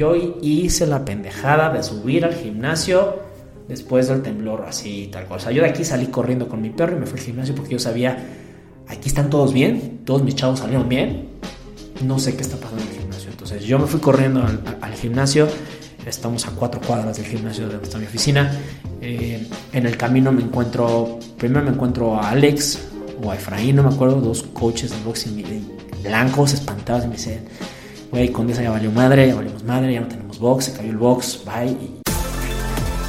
yo hice la pendejada de subir al gimnasio después del temblor, así tal cual. O sea, yo de aquí salí corriendo con mi perro y me fui al gimnasio porque yo sabía, aquí están todos bien, todos mis chavos salieron bien, no sé qué está pasando en el gimnasio. Entonces yo me fui corriendo al, gimnasio, estamos a cuatro cuadras del gimnasio de donde está mi oficina. Eh, en el camino me encuentro, primero me encuentro a Alex o a Efraín, no me acuerdo, dos coaches de boxing blancos, espantados, y me dicen, güey, con esa ya valió madre, ya valimos madre, ya no tenemos box, se cayó el box, bye.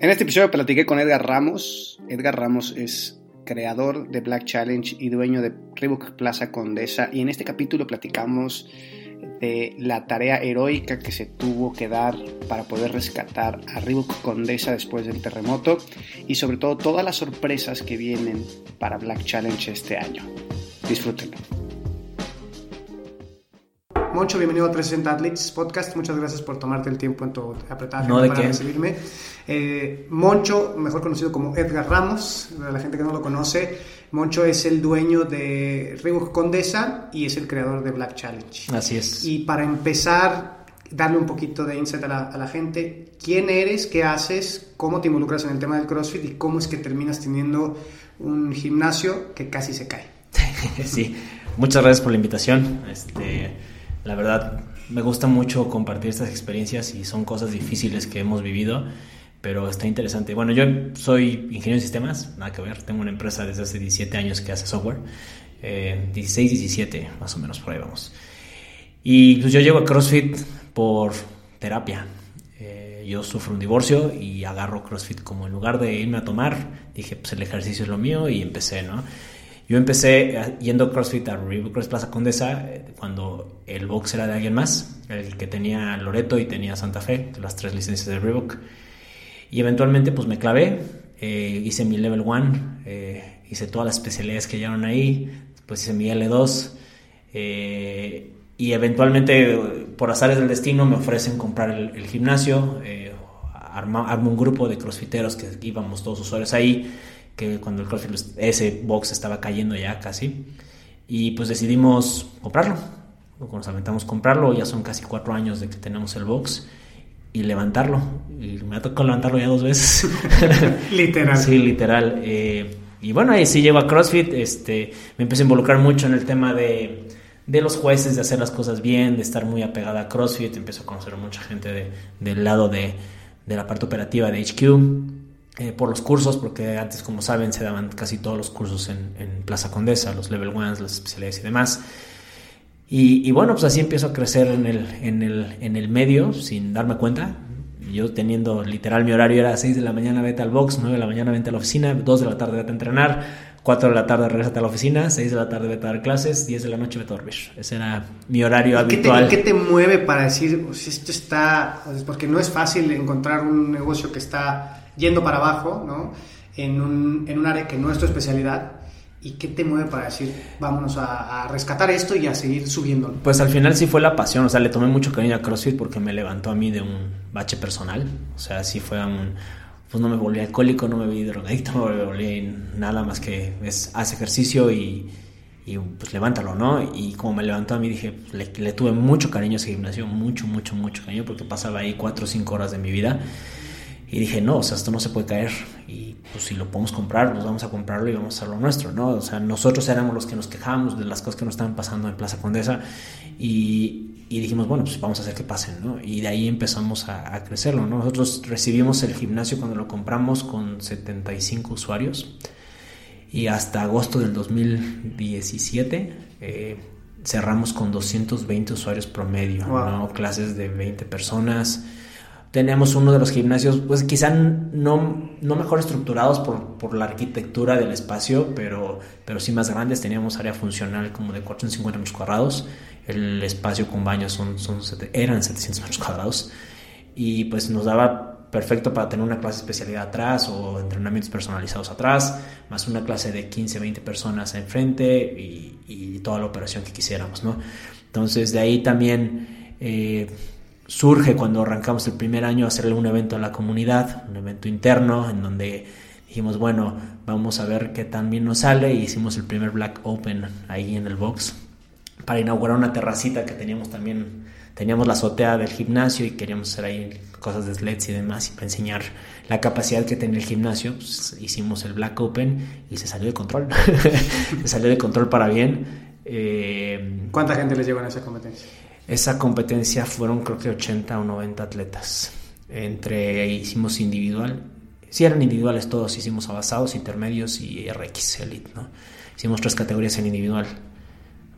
En este episodio platiqué con Edgar Ramos. Edgar Ramos es creador de Black Challenge y dueño de Reebok Plaza Condesa. Y en este capítulo platicamos de la tarea heroica que se tuvo que dar para poder rescatar a Reebok Condesa después del terremoto y sobre todo todas las sorpresas que vienen para Black Challenge este año. Disfrútenlo. Moncho, bienvenido a 360 Athletes Podcast. Muchas gracias por tomarte el tiempo en tu apretada no, para recibirme. Eh, Moncho, mejor conocido como Edgar Ramos, para la gente que no lo conoce, Moncho es el dueño de Reebok Condesa y es el creador de Black Challenge. Así es. Y para empezar, darle un poquito de insight a la, a la gente, ¿quién eres? ¿Qué haces? ¿Cómo te involucras en el tema del CrossFit? ¿Y cómo es que terminas teniendo un gimnasio que casi se cae? sí, muchas gracias por la invitación. Este la verdad, me gusta mucho compartir estas experiencias y son cosas difíciles que hemos vivido, pero está interesante. Bueno, yo soy ingeniero de sistemas, nada que ver, tengo una empresa desde hace 17 años que hace software, eh, 16, 17, más o menos por ahí vamos. Y pues yo llego a CrossFit por terapia. Eh, yo sufro un divorcio y agarro CrossFit como en lugar de irme a tomar, dije, pues el ejercicio es lo mío y empecé, ¿no? Yo empecé eh, yendo CrossFit a Cross Plaza Condesa eh, cuando el box era de alguien más, el que tenía Loreto y tenía Santa Fe, las tres licencias de Reebok. Y eventualmente pues me clavé, eh, hice mi Level 1, hice todas las especialidades que llegaron ahí, después hice mi L2 y eventualmente por azares del destino me ofrecen comprar el, gimnasio, armo un grupo de crossfiteros que íbamos todos usuarios ahí que cuando el CrossFit, ese box estaba cayendo ya casi. Y pues decidimos comprarlo. Nos aventamos comprarlo, ya son casi cuatro años de que tenemos el box y levantarlo. Y me ha tocado levantarlo ya dos veces. literal. Sí, literal. Eh, y bueno, ahí sí llego a CrossFit. Este, me empecé a involucrar mucho en el tema de, de los jueces, de hacer las cosas bien, de estar muy apegada a CrossFit. Empecé a conocer a mucha gente de, del lado de, de la parte operativa de HQ. Eh, por los cursos, porque antes, como saben, se daban casi todos los cursos en, Plaza Condesa, los level ones, las especialidades y demás. Y, bueno, pues así empiezo a crecer en el, en, el, en el medio sin darme cuenta. Yo teniendo literal mi horario era 6 de la mañana vete al box, 9 de la mañana vete a la oficina, 2 de la tarde vete a entrenar, 4 de la tarde regresate a la oficina, 6 de la tarde vete a dar clases, 10 de la noche vete a dormir. Ese era mi horario habitual. ¿Qué te, ¿Qué te mueve para decir, pues esto está, porque no es fácil encontrar un negocio que está yendo para abajo, ¿no? En un, en un área que no es tu especialidad. ¿Y qué te mueve para decir, vámonos a, rescatar esto y a seguir subiendo? Pues al final sí fue la pasión, o sea, le tomé mucho cariño a CrossFit porque me levantó a mí de un bache personal, o sea, sí fue un, pues no me volví alcohólico, no me vi drogadicto, no me volví nada más que es, haz ejercicio y, y, pues levántalo, ¿no? Y como me levantó a mí dije, le, le tuve mucho cariño a ese gimnasio, mucho, mucho, mucho cariño porque pasaba ahí cuatro o cinco horas de mi vida y dije, no, o sea, esto no se puede caer. Y pues si lo podemos comprar, pues vamos a comprarlo y vamos a hacer lo nuestro, ¿no? O sea, nosotros éramos los que nos quejábamos de las cosas que nos estaban pasando en Plaza Condesa y, y dijimos, bueno, pues vamos a hacer que pasen, ¿no? Y de ahí empezamos a, crecerlo, ¿no? Nosotros recibimos el gimnasio cuando lo compramos con 75 usuarios y hasta agosto del 2017 eh, cerramos con 220 usuarios promedio, ¿no? Clases de 20 personas Teníamos uno de los gimnasios, pues quizá no, no mejor estructurados por, por, la arquitectura del espacio, pero, pero sí más grandes. Teníamos área funcional como de 450 metros cuadrados. El espacio con baños son, son, eran 700 metros cuadrados. y pues nos daba perfecto para tener una clase de especialidad atrás o entrenamientos personalizados atrás, más una clase de 15, 20 personas enfrente y, y toda la operación que quisiéramos, ¿no? Entonces de ahí también eh, surge cuando arrancamos el primer año hacerle un evento a la comunidad, un evento interno en donde dijimos, bueno, vamos a ver qué tan bien nos sale y hicimos el primer Black Open ahí en el box para inaugurar una terracita que teníamos también, teníamos la azotea del gimnasio y queríamos hacer ahí cosas de sleds y demás y para enseñar la capacidad que tenía el gimnasio, pues, hicimos el Black Open y se salió de control, se salió de control para bien. Eh, ¿Cuánta gente les llegó en esa competencia? Esa competencia fueron creo que 80 o 90 atletas. Entre hicimos individual, sí eran individuales todos, hicimos avanzados, intermedios y RX Elite, ¿no? Hicimos tres categorías en individual.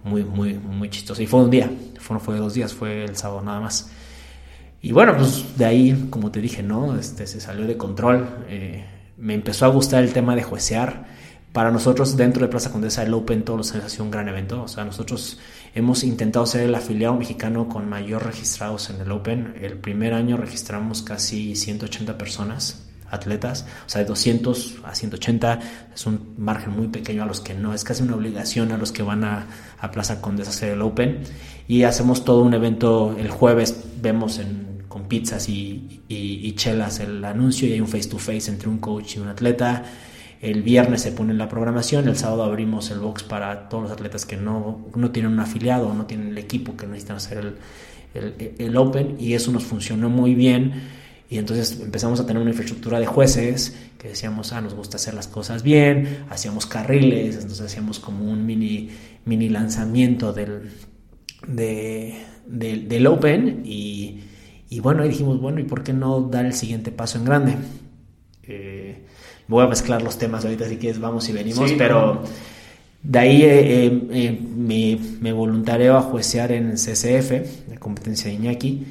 Muy, muy, muy chistoso. Y fue un día, fue, fue dos días, fue el sábado nada más. Y bueno, pues de ahí, como te dije, ¿no? Este, se salió de control. Eh, me empezó a gustar el tema de juecear para nosotros dentro de Plaza Condesa el Open todos los años ha sido un gran evento. O sea, nosotros hemos intentado ser el afiliado mexicano con mayor registrados en el Open. El primer año registramos casi 180 personas, atletas. O sea, de 200 a 180 es un margen muy pequeño a los que no. Es casi una obligación a los que van a, Plaza Condesa a hacer el Open. Y hacemos todo un evento el jueves. Vemos en, con pizzas y, y chelas el anuncio y hay un face to face entre un coach y un atleta el viernes se pone la programación, el sábado abrimos el box para todos los atletas que no, no tienen un afiliado o no tienen el equipo que necesitan hacer el, el, Open y eso nos funcionó muy bien. Y entonces empezamos a tener una infraestructura de jueces que decíamos, ah, nos gusta hacer las cosas bien, hacíamos carriles, entonces hacíamos como un mini, mini lanzamiento del, de, del, del Open y, y bueno, y dijimos, bueno, ¿y por qué no dar el siguiente paso en grande? Eh, voy a mezclar los temas ahorita si quieres vamos y venimos, pero de ahí eh, eh, eh, me, me voluntareo a juecear en CCF, la competencia de Iñaki,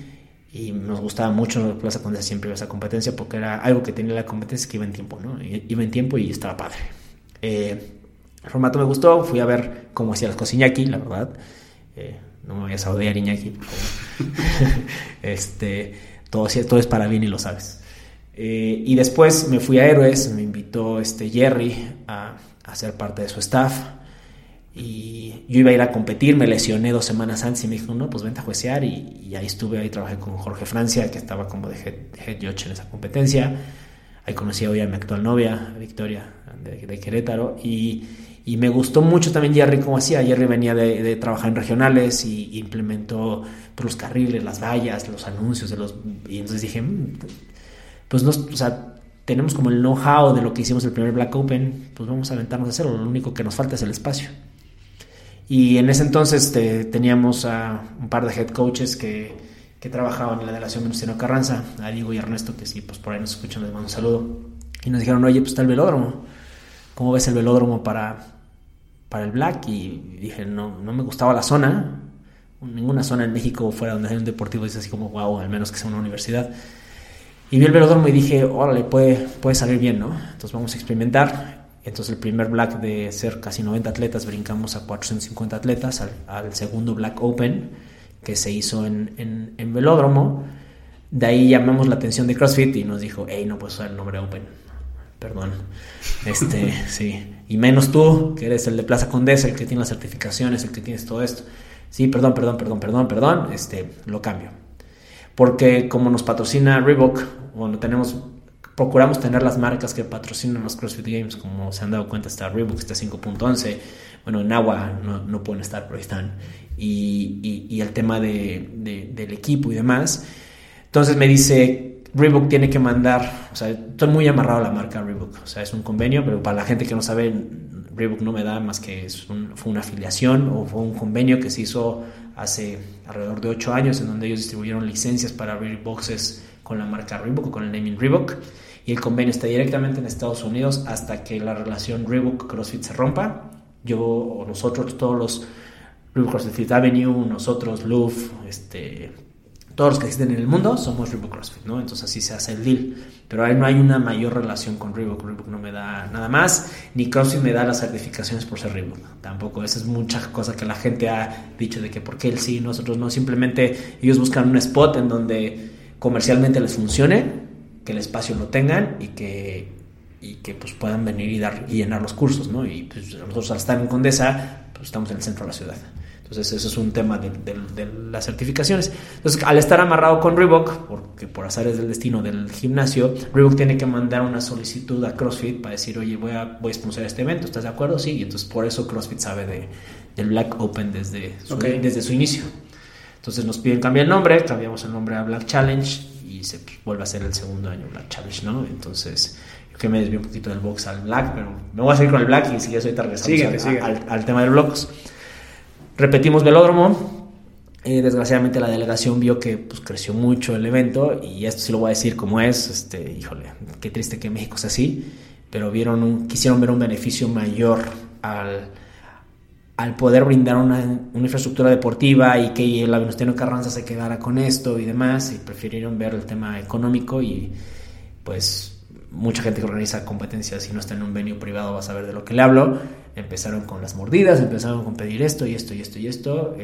y nos gustaba mucho en Plaza Condesa siempre iba esa competencia porque era algo que tenía la competencia que iba en tiempo, ¿no? Iba en tiempo y estaba padre. el formato me gustó, fui a ver cómo hacía las cosas Iñaki, la verdad. no me vayas a odiar Iñaki, este, todo, todo es para bien y lo sabes. Eh, y después me fui a Héroes, me invitó este Jerry a, a, ser parte de su staff. Y yo iba a ir a competir, me lesioné dos semanas antes y me dijo, no, pues vente a juecear. Y, y ahí estuve, ahí trabajé con Jorge Francia, que estaba como de head, head judge en esa competencia. Ahí conocí hoy a mi actual novia, Victoria, de, de Querétaro. Y, y, me gustó mucho también Jerry cómo hacía. Jerry venía de, de trabajar en regionales y, implementó pues, los carriles, las vallas, los anuncios. De los, y entonces dije, mm, pues no, o sea, tenemos como el know-how de lo que hicimos el primer Black Open, pues vamos a aventarnos a hacerlo, lo único que nos falta es el espacio. Y en ese entonces te, teníamos a un par de head coaches que, que trabajaban en la delegación Venustiano Carranza, a Diego y Ernesto, que sí, pues por ahí nos escuchan, les mando un saludo. Y nos dijeron, oye, pues está el velódromo. ¿Cómo ves el velódromo para, para el Black? Y dije, no, no me gustaba la zona. Ninguna zona en México fuera donde hay un deportivo es así como, wow, al menos que sea una universidad. Y vi el velódromo y dije, órale, puede, puede salir bien, ¿no? Entonces vamos a experimentar. Entonces el primer Black de ser casi 90 atletas, brincamos a 450 atletas al, al segundo Black Open que se hizo en, en, en, velódromo. De ahí llamamos la atención de CrossFit y nos dijo, hey, no puedes usar el nombre Open. Perdón. Este, sí. Y menos tú, que eres el de Plaza Condesa, el que tiene las certificaciones, el que tienes todo esto. Sí, perdón, perdón, perdón, perdón, perdón. Este, lo cambio. Porque como nos patrocina Reebok, bueno, tenemos, procuramos tener las marcas que patrocinan los CrossFit Games, como se han dado cuenta, está Reebok, está 5.11, bueno, en agua no, no, pueden estar, pero están, y, y, y el tema de, de, del equipo y demás. Entonces me dice, Reebok tiene que mandar, o sea, estoy muy amarrado a la marca Reebok, o sea, es un convenio, pero para la gente que no sabe, Reebok no me da más que es fue una afiliación o fue un convenio que se hizo hace alrededor de 8 años en donde ellos distribuyeron licencias para abrir boxes con la marca Reebok o con el naming Reebok y el convenio está directamente en Estados Unidos hasta que la relación Reebok CrossFit se rompa. Yo o nosotros, todos los Reebok CrossFit Avenue, nosotros, Louvre, este, todos los que existen en el mundo somos Reebok CrossFit, ¿no? Entonces así se hace el deal. Pero ahí no hay una mayor relación con Reebok. Reebok no me da nada más, ni CrossFit me da las certificaciones por ser Reebok. Tampoco, esa es mucha cosa que la gente ha dicho de que por qué él sí, nosotros no. Simplemente ellos buscan un spot en donde comercialmente les funcione, que el espacio lo tengan y que, y que pues puedan venir y, dar, y llenar los cursos, ¿no? Y pues, nosotros al estar en Condesa, pues estamos en el centro de la ciudad. Entonces eso es un tema de, las certificaciones. Entonces al estar amarrado con Reebok, porque por azares del destino del gimnasio, Reebok tiene que mandar una solicitud a CrossFit para decir, oye, voy a, voy a sponsor este evento, ¿estás de acuerdo? Sí, y entonces por eso CrossFit sabe de, del Black Open desde su, desde su inicio. Entonces nos piden cambiar el nombre, cambiamos el nombre a Black Challenge y se vuelve a ser el segundo año Black Challenge, ¿no? Entonces que me desvío un poquito del box al black, pero me voy a seguir con el black y si ya soy tarde al, al, tema del box. Repetimos velódromo. Eh, desgraciadamente la delegación vio que pues, creció mucho el evento y esto sí lo voy a decir como es. Este, híjole, qué triste que México sea así, pero vieron un, quisieron ver un beneficio mayor al, al poder brindar una, una, infraestructura deportiva y que la Venustiano Carranza se quedara con esto y demás y prefirieron ver el tema económico y pues mucha gente que organiza competencias y no está en un venue privado va a saber de lo que le hablo. Empezaron con las mordidas, empezaron con pedir esto y esto y esto y esto.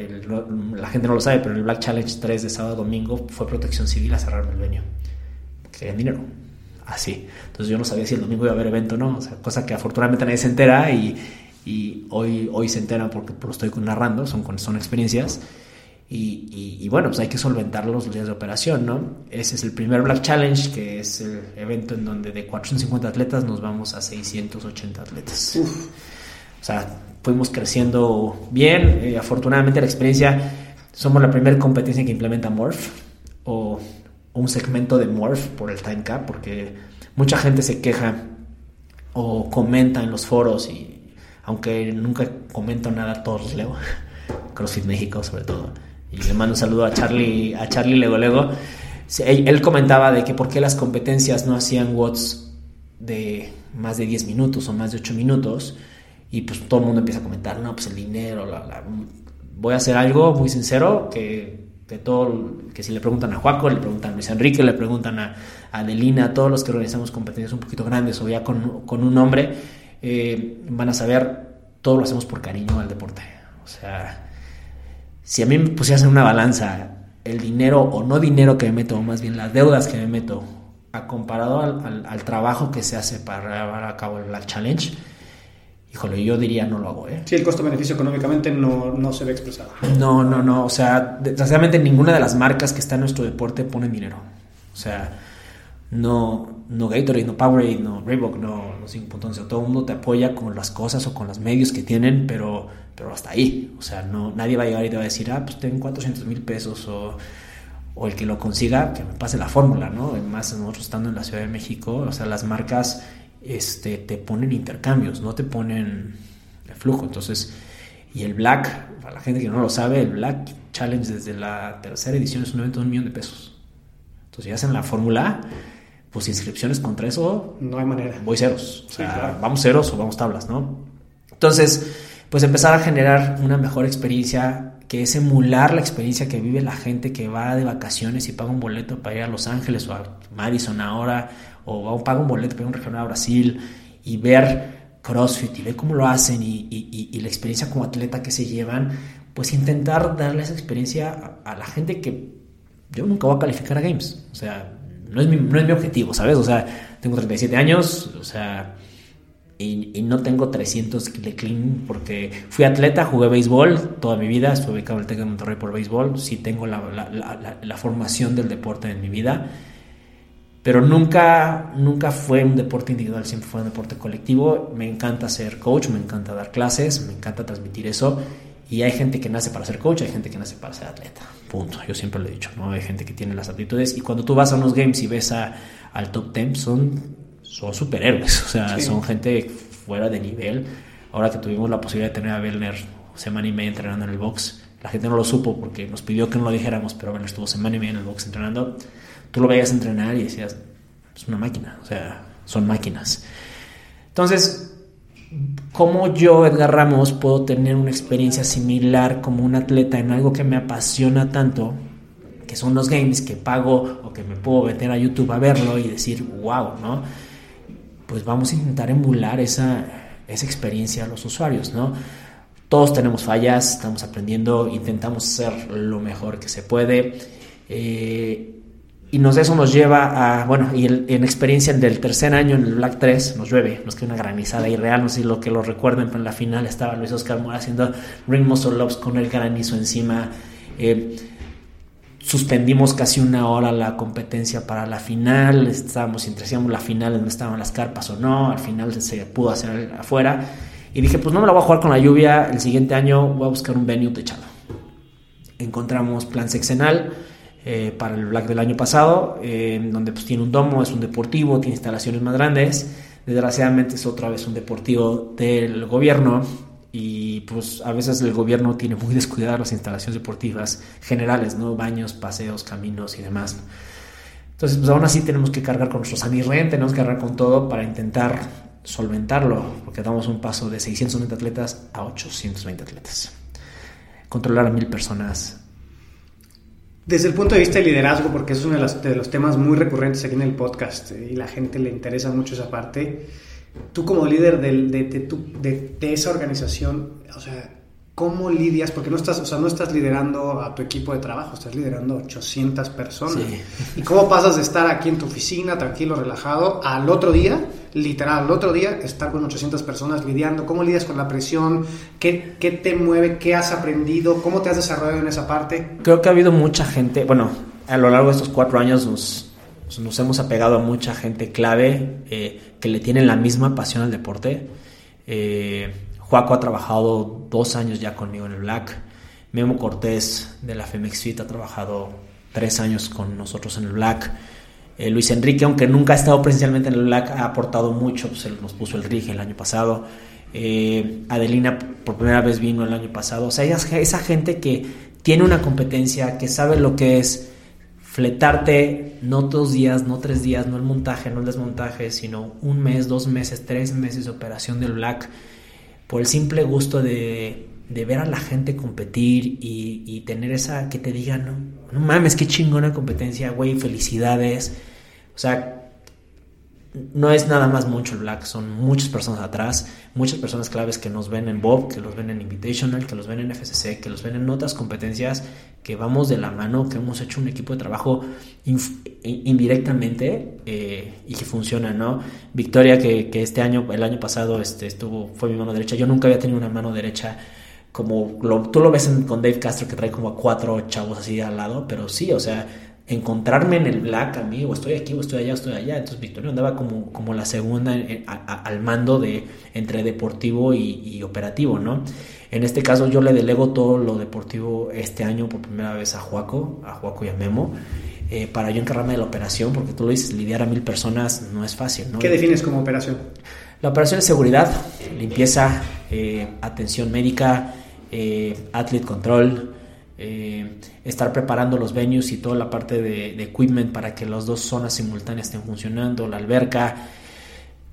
la gente no lo sabe, pero el Black Challenge 3 de sábado domingo fue protección civil a cerrar el venue. Querían dinero. Así. Entonces yo no sabía si el domingo iba a haber evento o no. O sea, cosa que afortunadamente nadie se entera y, y hoy, hoy se entera porque lo estoy narrando, son, son experiencias. Y, bueno, pues hay que solventar los días de operación, ¿no? Ese es el primer Black Challenge, que es el evento en donde de 450 atletas nos vamos a 680 atletas. O sea, fuimos creciendo bien. Eh, afortunadamente la experiencia, somos la primera competencia que implementa Morph o un segmento de Morph por el time cap, porque mucha gente se queja o comenta en los foros y aunque nunca comento nada, todos los leo. CrossFit México sobre todo. Y le mando un saludo a Charlie, a Charlie Lego Lego, él comentaba de que por qué las competencias no hacían watts de más de 10 minutos o más de 8 minutos. Y pues todo el mundo empieza a comentar, no, pues el dinero, voy a hacer algo muy sincero que, que todo, que si le preguntan a Juaco, le preguntan a Luis Enrique, le preguntan a, Adelina, a todos los que organizamos competencias un poquito grandes o ya con, con un nombre, eh, van a saber, todo lo hacemos por cariño al deporte. O sea, si a mí me pusieras en una balanza el dinero o no dinero que me meto, o más bien las deudas que me meto, a comparado al, trabajo que se hace para llevar a cabo Black Challenge, híjole, yo diría no lo hago, ¿eh? Sí, el costo-beneficio económicamente no, no, se ve expresado. No, no, no, o sea, desgraciadamente ninguna de las marcas que está en nuestro deporte pone dinero. O sea, no, no Gatorade, no Powerade, no Reebok, no 5.11. Todo el mundo te apoya con las cosas o con los medios que tienen, pero, pero hasta ahí. O sea, no, nadie va a llegar y te va a decir, ah, pues ten 400 mil pesos o, o, el que lo consiga, que me pase la fórmula, ¿no? Más nosotros estando en la Ciudad de México, o sea, las marcas este, te ponen intercambios, no te ponen el flujo. Entonces, y el Black, para la gente que no lo sabe, el Black Challenge desde la tercera edición es un evento de un millón de pesos. Entonces, si hacen la fórmula pues inscripciones contra eso. No hay manera. Voy ceros. O sea, vamos ceros o vamos tablas, ¿no? Entonces, pues empezar a generar una mejor experiencia que es emular la experiencia que vive la gente que va de vacaciones y paga un boleto para ir a Los Ángeles o a Madison ahora, o paga un boleto para ir a un regional a Brasil y ver CrossFit y ver cómo lo hacen y, y, la experiencia como atleta que se llevan, pues intentar darle esa experiencia a, a la gente que yo nunca voy a calificar a Games. O sea, no es, mi, no es mi objetivo, ¿sabes? O sea, tengo 37 años, o sea, y, no tengo 300 de clean porque fui atleta, jugué béisbol toda mi vida, estuve ubicado en el TEC de Monterrey por béisbol, sí tengo la, la, la, formación del deporte en mi vida, pero nunca, nunca fue un deporte individual, siempre fue un deporte colectivo. Me encanta ser coach, me encanta dar clases, me encanta transmitir eso y hay gente que nace para ser coach, hay gente que nace para ser atleta. Punto. Yo siempre lo he dicho, ¿no? Hay gente que tiene las aptitudes y cuando tú vas a unos games y ves a, al top 10 son, son superhéroes, o sea, son gente fuera de nivel. Ahora que tuvimos la posibilidad de tener a Belner semana y media entrenando en el box, la gente no lo supo porque nos pidió que no lo dijéramos, pero Belner estuvo semana y media en el box entrenando. Tú lo veías entrenar y decías, es una máquina, o sea, son máquinas. Entonces, ¿Cómo yo, Edgar Ramos, puedo tener una experiencia similar como un atleta en algo que me apasiona tanto, que son los games, que pago o que me puedo meter a YouTube a verlo y decir, wow, ¿no? Pues vamos a intentar emular esa, esa experiencia a los usuarios, ¿no? Todos tenemos fallas, estamos aprendiendo, intentamos hacer lo mejor que se puede. Eh, y nos, eso nos lleva a, bueno, y en experiencia del tercer año en el Black 3 nos llueve, nos queda una granizada irreal, no sé si lo que lo recuerden, pero en la final estaba Luis Oscar Mora haciendo Ring Muscle Loves con el granizo encima. Eh, suspendimos casi una hora la competencia para la final, estábamos entre la final, donde estaban las carpas o no, al final se pudo hacer afuera. Y dije, pues no me la voy a jugar con la lluvia, el siguiente año voy a buscar un venue techado. Encontramos Plan Sexenal eh, para el Black del año pasado, donde pues tiene un domo, es un deportivo, tiene instalaciones más grandes. Desgraciadamente es otra vez un deportivo del gobierno y pues a veces el gobierno tiene muy descuidadas las instalaciones deportivas generales, ¿no? Baños, paseos, caminos y demás. Entonces, pues aún así tenemos que cargar con nuestros amirren, tenemos que cargar con todo para intentar solventarlo, porque damos un paso de 620 atletas a 820 atletas. Controlar a mil personas desde el punto de vista de liderazgo, porque es uno de los, temas muy recurrentes aquí en el podcast eh, y la gente le interesa mucho esa parte, tú como líder de, esa organización, o sea, ¿cómo lidias? Porque no estás, o sea, no estás liderando a tu equipo de trabajo, estás liderando 800 personas. ¿Y cómo pasas de estar aquí en tu oficina, tranquilo, relajado, al otro día literal, el otro día estar con 800 personas lidiando, ¿cómo lidias con la presión? ¿Qué, ¿Qué, te mueve? ¿Qué has aprendido? ¿Cómo te has desarrollado en esa parte? Creo que ha habido mucha gente, bueno, a lo largo de estos cuatro años nos, nos hemos apegado a mucha gente clave eh, que le tienen la misma pasión al deporte. Eh, ha trabajado dos años ya conmigo en el Black. Memo Cortés de la Femex Fit ha trabajado tres años con nosotros en el Black. Eh, Luis Enrique, aunque nunca ha estado presencialmente en el Black, ha aportado mucho, pues él nos puso el RIG el año pasado. Eh, Adelina por primera vez vino el año pasado. O sea, esa, gente que tiene una competencia, que sabe lo que es fletarte no dos días, no tres días, no el montaje, no el desmontaje, sino un mes, dos meses, tres meses de operación del Black, por el simple gusto de, ver a la gente competir y, tener esa que te digan, no, no mames, qué chingona competencia, güey, felicidades. O sea, no es nada más mucho Black, son muchas personas atrás, muchas personas claves que nos ven en Bob, que los ven en Invitational, que los ven en FCC, que los ven en otras competencias, que vamos de la mano, que hemos hecho un equipo de trabajo indirectamente eh, y que funciona, ¿no? Victoria, que, este año, el año pasado, este, estuvo, fue mi mano derecha. Yo nunca había tenido una mano derecha como tú lo ves con Dave Castro que trae como a cuatro chavos así al lado, pero sí, o sea, encontrarme en el black a mí, o estoy aquí, o estoy allá, o estoy allá. Entonces Victoria andaba como, como la segunda al mando de entre deportivo y, operativo, ¿no? En este caso yo le delego todo lo deportivo este año por primera vez a Juaco, a Juaco y a Memo. Eh, para yo encargarme de la operación, porque tú lo dices, lidiar a mil personas no es fácil, ¿no? ¿Qué defines como operación? La operación es seguridad, limpieza, eh, atención médica, eh, athlete control, eh, estar preparando los venues y toda la parte de, equipment para que las dos zonas simultáneas estén funcionando, la alberca,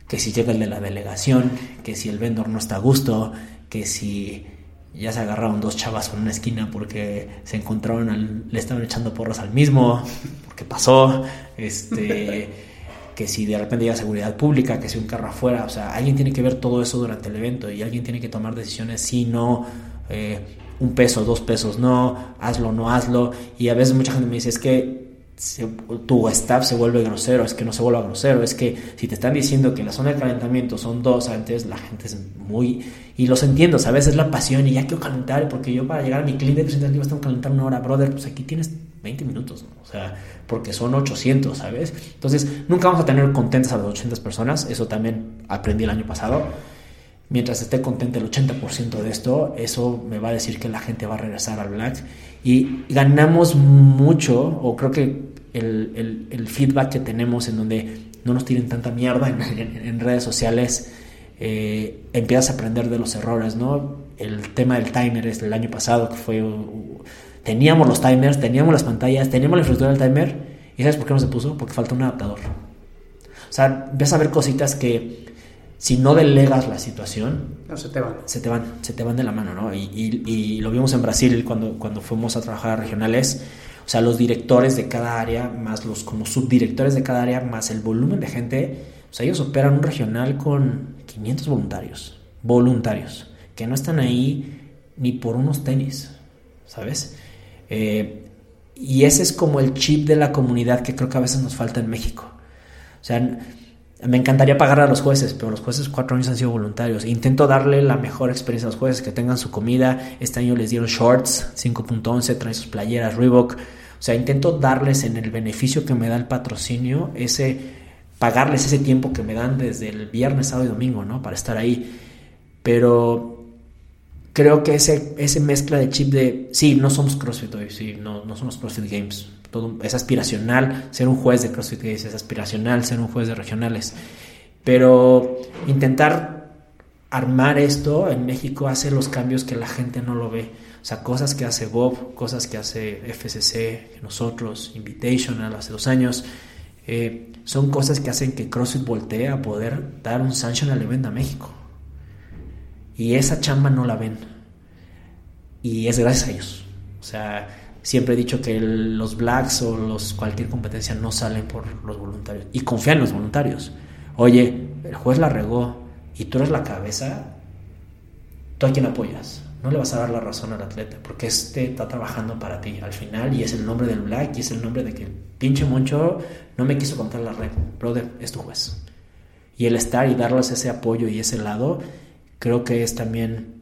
que si llega el de la delegación, que si el vendor no está a gusto, que si ya se agarraron dos chavas en una esquina porque se encontraron, le estaban echando porras al mismo, porque pasó, este, que si de repente llega seguridad pública, que si un carro afuera, o sea, alguien tiene que ver todo eso durante el evento y alguien tiene que tomar decisiones si no eh, un peso, dos pesos, no, hazlo, no hazlo. Y a veces mucha gente me dice, es que tu staff se vuelve grosero, es que no se vuelva grosero, es que si te están diciendo que la zona de calentamiento son dos antes, la gente es muy... Y los entiendo, a veces es la pasión y ya quiero calentar, porque yo para llegar a mi cliente de presentación tengo que calentar una hora, brother, pues aquí tienes 20 minutos, o sea, porque son 800, ¿sabes? Entonces, nunca vamos a tener contentas a las 800 personas, eso también aprendí el año pasado mientras esté contento el 80% de esto, eso me va a decir que la gente va a regresar al Black. Y ganamos mucho, o creo que el, feedback que tenemos en donde no nos tiren tanta mierda en, redes sociales, eh, empiezas a aprender de los errores, ¿no? El tema del timer es del año pasado, que fue... teníamos los timers, teníamos las pantallas, teníamos la infraestructura del timer, ¿y sabes por qué no se puso? Porque falta un adaptador. O sea, ves a ver cositas que si no delegas la situación, se te van. Se te van, se te van de la mano, ¿no? Y, lo vimos en Brasil cuando, cuando fuimos a trabajar a regionales. O sea, los directores de cada área, más los como subdirectores de cada área, más el volumen de gente, o sea, ellos operan un regional con 500 voluntarios, voluntarios, que no están ahí ni por unos tenis, ¿sabes? Eh, y ese es como el chip de la comunidad que creo que a veces nos falta en México. O sea, me encantaría pagar a los jueces, pero los jueces cuatro años han sido voluntarios. Intento darle la mejor experiencia a los jueces, que tengan su comida. Este año les dieron shorts 5.11, traen sus playeras Reebok. O sea, intento darles en el beneficio que me da el patrocinio, ese pagarles ese tiempo que me dan desde el viernes, sábado y domingo, ¿no? Para estar ahí. Pero creo que ese, ese mezcla de chip de, sí, no somos CrossFit hoy, sí, no, no somos CrossFit Games. Todo, es aspiracional ser un juez de CrossFit Games, es aspiracional ser un juez de regionales. Pero intentar armar esto en México hace los cambios que la gente no lo ve. O sea, cosas que hace Bob, cosas que hace FCC, nosotros, Invitational hace dos años, eh, son cosas que hacen que CrossFit voltee a poder dar un sanction al evento a México. Y esa chamba no la ven. Y es gracias a ellos. O sea, siempre he dicho que los blacks o los cualquier competencia no salen por los voluntarios. Y confían en los voluntarios. Oye, el juez la regó y tú eres la cabeza, ¿tú a quién apoyas? No le vas a dar la razón al atleta, porque este está trabajando para ti al final y es el nombre del black y es el nombre de que el pinche moncho no me quiso contar la red. Brother, es tu juez. Y el estar y darles ese apoyo y ese lado creo que es también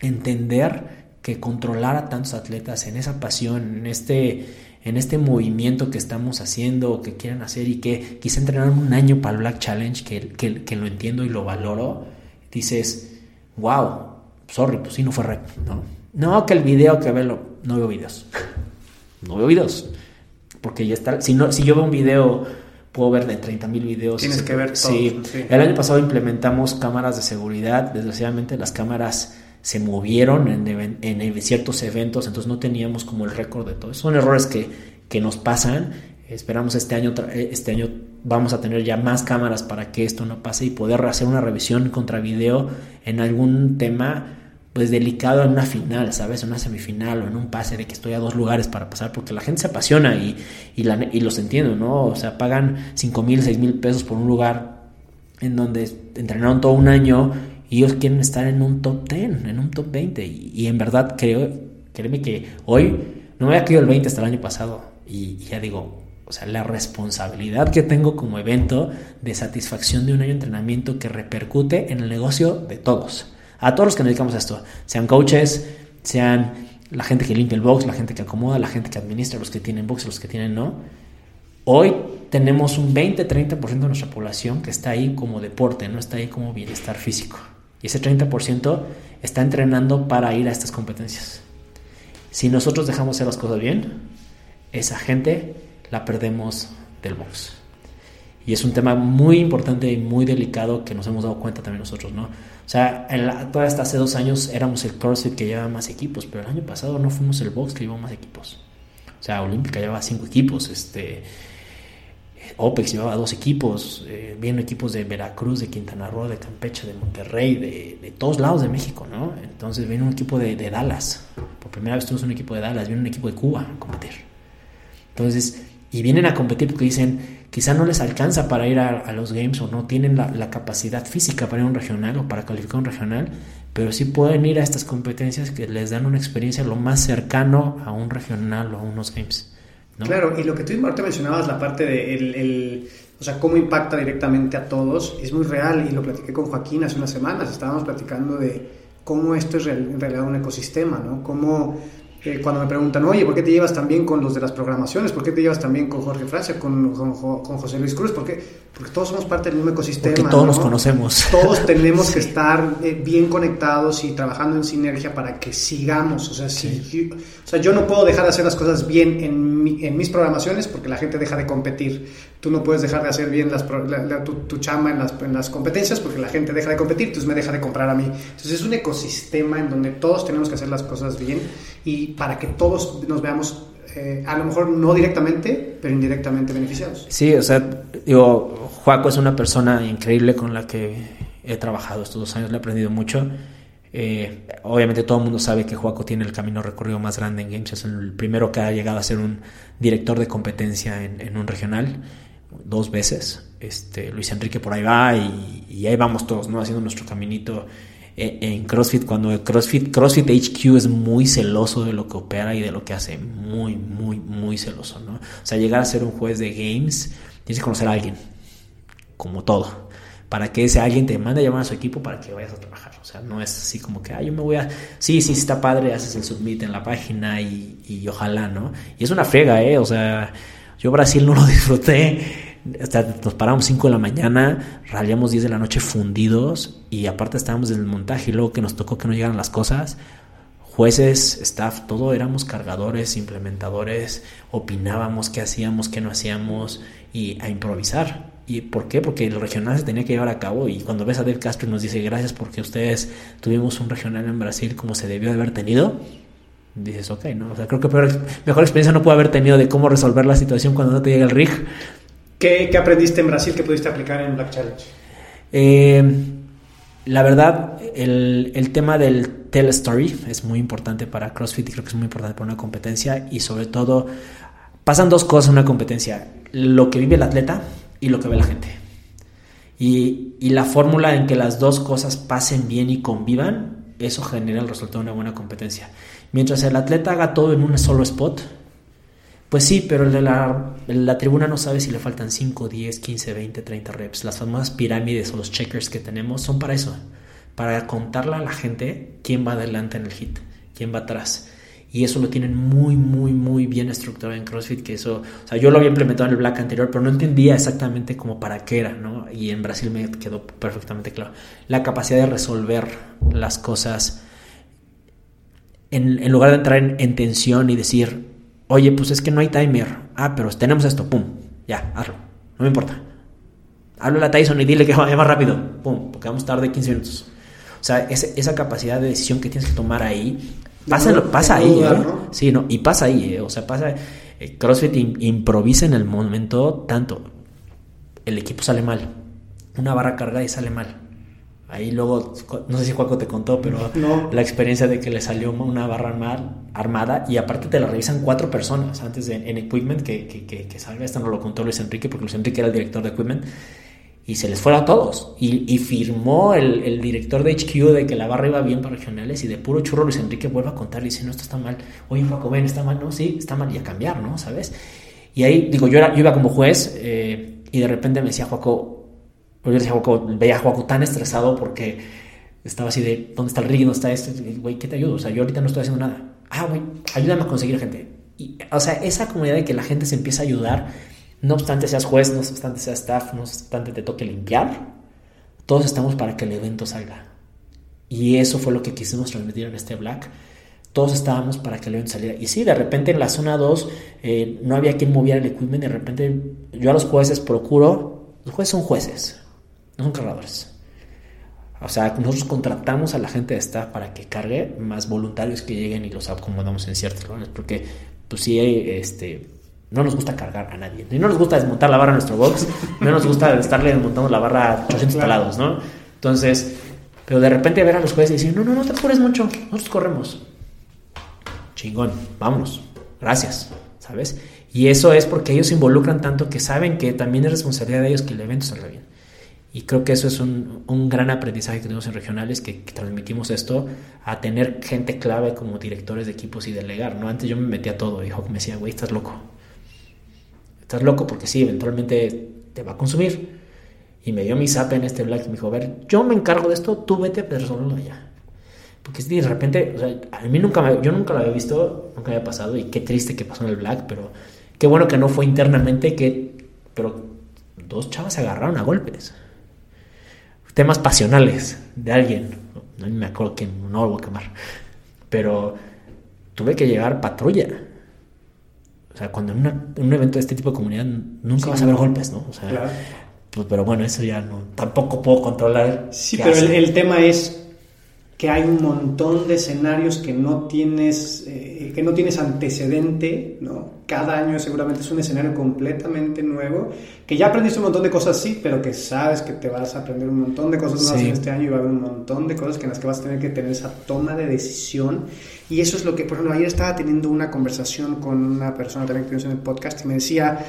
entender que controlar a tantos atletas en esa pasión, en este, en este movimiento que estamos haciendo o que quieren hacer y que quise entrenar un año para el Black Challenge, que, que, lo entiendo y lo valoro, dices, wow, sorry, pues sí, no fue rep, ¿no? No, que el video que veo, no veo videos, no veo videos, porque ya está, si, no, si yo veo un video puedo ver de 30 mil videos. Tienes que ver todo. Sí. El año pasado implementamos cámaras de seguridad. Desgraciadamente las cámaras se movieron en, en, ciertos eventos, entonces no teníamos como el récord de todo. Son errores que, que nos pasan. Esperamos este año, este año vamos a tener ya más cámaras para que esto no pase y poder hacer una revisión contra video en algún tema pues delicado en una final, ¿sabes? En una semifinal o en un pase de que estoy a dos lugares para pasar, porque la gente se apasiona y, y, los entiendo, ¿no? O sea, pagan 5 mil, 6 mil pesos por un lugar en donde entrenaron todo un año y ellos quieren estar en un top 10, en un top 20. Y, en verdad creo, créeme que hoy no me había caído el 20 hasta el año pasado. Y, y ya digo, o sea, la responsabilidad que tengo como evento de satisfacción de un año de entrenamiento que repercute en el negocio de todos a todos los que nos dedicamos a esto, sean coaches, sean la gente que limpia el box, la gente que acomoda, la gente que administra, los que tienen box, los que tienen no. Hoy tenemos un 20-30% de nuestra población que está ahí como deporte, no está ahí como bienestar físico. Y ese 30% está entrenando para ir a estas competencias. Si nosotros dejamos hacer las cosas bien, esa gente la perdemos del box. Y es un tema muy importante y muy delicado que nos hemos dado cuenta también nosotros, ¿no? O sea, la, toda hasta hace dos años éramos el CrossFit que llevaba más equipos, pero el año pasado no fuimos el box que llevaba más equipos. O sea, Olímpica llevaba cinco equipos, este, OPEX llevaba dos equipos, eh, equipos de Veracruz, de Quintana Roo, de Campeche, de Monterrey, de, de todos lados de México, ¿no? Entonces viene un equipo de, de, Dallas, por primera vez tuvimos un equipo de Dallas, viene un equipo de Cuba a competir. Entonces, y vienen a competir porque dicen, quizá no les alcanza para ir a, los games o no tienen la, capacidad física para ir a un regional o para calificar un regional, pero sí pueden ir a estas competencias que les dan una experiencia lo más cercano a un regional o a unos games. Claro, y lo que tú ahorita mencionabas, la parte de el, o sea, cómo impacta directamente a todos, es muy real y lo platiqué con Joaquín hace unas semanas, estábamos platicando de cómo esto es en realidad un ecosistema, ¿no? Cómo cuando me preguntan, oye, ¿por qué te llevas también con los de las programaciones? ¿Por qué te llevas también con Jorge Francia, con, con, José Luis Cruz? ¿Por qué? Porque todos somos parte del mismo ecosistema. Porque todos nos conocemos. Todos tenemos que estar eh, bien conectados y trabajando en sinergia para que sigamos. O sea, si yo, o sea, yo no puedo dejar de hacer las cosas bien en, en mis programaciones porque la gente deja de competir. Tú no puedes dejar de hacer bien las, tu, tu, chamba en las, en las competencias porque la gente deja de competir, entonces me deja de comprar a mí. Entonces es un ecosistema en donde todos tenemos que hacer las cosas bien y para que todos nos veamos eh, a lo mejor no directamente, pero indirectamente beneficiados. Sí, o sea, digo, Juaco es una persona increíble con la que he trabajado estos dos años, le he aprendido mucho. Eh, obviamente todo el mundo sabe que Juaco tiene el camino recorrido más grande en Games, es el primero que ha llegado a ser un director de competencia en, un regional dos veces. Este, Luis Enrique por ahí va y, ahí vamos todos, ¿no? Haciendo nuestro caminito eh, en CrossFit, cuando CrossFit, CrossFit HQ es muy celoso de lo que opera y de lo que hace, muy, muy, muy celoso, ¿no? O sea, llegar a ser un juez de games, tienes que conocer a alguien, como todo, para que ese alguien te mande a llamar a su equipo para que vayas a trabajar. O sea, no es así como que, ah, yo me voy a... Sí, sí, está padre, haces el submit en la página y, y ojalá, ¿no? Y es una frega, ¿eh? O sea, yo Brasil no lo disfruté nos paramos 5 de la mañana, rayamos 10 de la noche fundidos y aparte estábamos en el montaje y luego que nos tocó que no llegaran las cosas, jueces, staff, todo éramos cargadores, implementadores, opinábamos qué hacíamos, qué no hacíamos y a improvisar. ¿Y por qué? Porque el regional se tenía que llevar a cabo y cuando ves a Dave Castro y nos dice gracias porque ustedes tuvimos un regional en Brasil como se debió de haber tenido, dices, ok, ¿no? O sea, creo que mejor experiencia no puede haber tenido de cómo resolver la situación cuando no te llega el rig ¿Qué, aprendiste en Brasil que pudiste aplicar en Black Challenge? Eh, la verdad, el, tema del tell story es muy importante para CrossFit y creo que es muy importante para una competencia y sobre todo pasan dos cosas en una competencia, lo que vive el atleta y lo que ve la gente. Y, y la fórmula en que las dos cosas pasen bien y convivan, eso genera el resultado de una buena competencia. Mientras el atleta haga todo en un solo spot, pues sí, pero el de la, la, tribuna no sabe si le faltan 5, 10, 15, 20, 30 reps. Las famosas pirámides o los checkers que tenemos son para eso, para contarle a la gente quién va adelante en el hit, quién va atrás. Y eso lo tienen muy, muy, muy bien estructurado en CrossFit, que eso, o sea, yo lo había implementado en el Black anterior, pero no entendía exactamente cómo para qué era, ¿no? Y en Brasil me quedó perfectamente claro. La capacidad de resolver las cosas en, en lugar de entrar en, en tensión y decir, Oye, pues es que no hay timer. Ah, pero tenemos esto. Pum. Ya, hazlo. No me importa. Habla a Tyson y dile que vaya más rápido. Pum. Porque vamos tarde 15 minutos. O sea, esa capacidad de decisión que tienes que tomar ahí. Pasa, pasa ahí, ¿eh? Sí, no. Y pasa ahí, ¿eh? O sea, pasa. Eh, CrossFit improvisa en el momento tanto. El equipo sale mal. Una barra cargada y sale mal Ahí luego, no sé si Juaco te contó, pero la experiencia de que le salió una barra armada y aparte te la revisan cuatro personas antes de, en Equipment, que, que, que, salga, esto no lo contó Luis Enrique, porque Luis Enrique era el director de Equipment, y se les fueron todos. Y, firmó el, el, director de HQ de que la barra iba bien para regionales y de puro churro Luis Enrique vuelve a contar y dice, no, esto está mal. Oye, Juaco, ven, está mal, no, sí, está mal, y a cambiar, ¿no? ¿Sabes? Y ahí, digo, yo, era, yo iba como juez eh, y de repente me decía, Juaco, veía a Juaco tan estresado porque estaba así de, ¿dónde está el rig? ¿Dónde está esto? Güey, ¿qué te ayudo? O sea, yo ahorita no estoy haciendo nada. Ah, güey, ayúdame a conseguir gente. Y, o sea, esa comunidad de que la gente se empieza a ayudar, no obstante seas juez, no obstante seas staff, no obstante te toque limpiar, todos estamos para que el evento salga. Y eso fue lo que quisimos transmitir en este Black. Todos estábamos para que el evento saliera. Y sí, de repente en la zona 2 eh, no había quien moviera el equipment. De repente yo a los jueces procuro, los jueces son jueces no son cargadores. O sea, nosotros contratamos a la gente de staff para que cargue, más voluntarios que lleguen y los acomodamos en ciertos lugares, porque pues sí, este, no nos gusta cargar a nadie. Y no nos gusta desmontar la barra en nuestro box, no nos gusta estarle desmontando la barra a 800 talados, ¿no? Entonces, pero de repente ver a los jueces y decir, no, no, no te apures mucho, nosotros corremos. Chingón, vámonos, gracias, ¿sabes? Y eso es porque ellos se involucran tanto que saben que también es responsabilidad de ellos que el evento salga bien. Y creo que eso es un, un gran aprendizaje que tenemos en regionales, que, transmitimos esto a tener gente clave como directores de equipos y delegar. ¿no? Antes yo me metía todo y me decía, güey, estás loco. Estás loco porque sí, eventualmente te va a consumir. Y me dio mi zap en este black y me dijo, a ver, yo me encargo de esto, tú vete a resolverlo allá. Porque de repente, o sea, a mí nunca me, yo nunca lo había visto, nunca había pasado y qué triste que pasó en el black, pero qué bueno que no fue internamente, que, pero dos chavas se agarraron a golpes temas pasionales de alguien. No me acuerdo que no lo voy a quemar. Pero tuve que llevar patrulla. O sea, cuando en, un evento de este tipo de comunidad nunca vas a ver golpes, ¿no? O sea, pues, pero bueno, eso ya no. Tampoco puedo controlar. Sí, pero el, tema es que hay un montón de escenarios que no tienes, eh, que no tienes antecedente, ¿no? Cada año seguramente es un escenario completamente nuevo, que ya aprendiste un montón de cosas, sí, pero que sabes que te vas a aprender un montón de cosas nuevas en este año y va a haber un montón de cosas que en las que vas a tener que tener esa toma de decisión. Y eso es lo que, por ejemplo, ayer estaba teniendo una conversación con una persona también que tuvimos en el podcast y me decía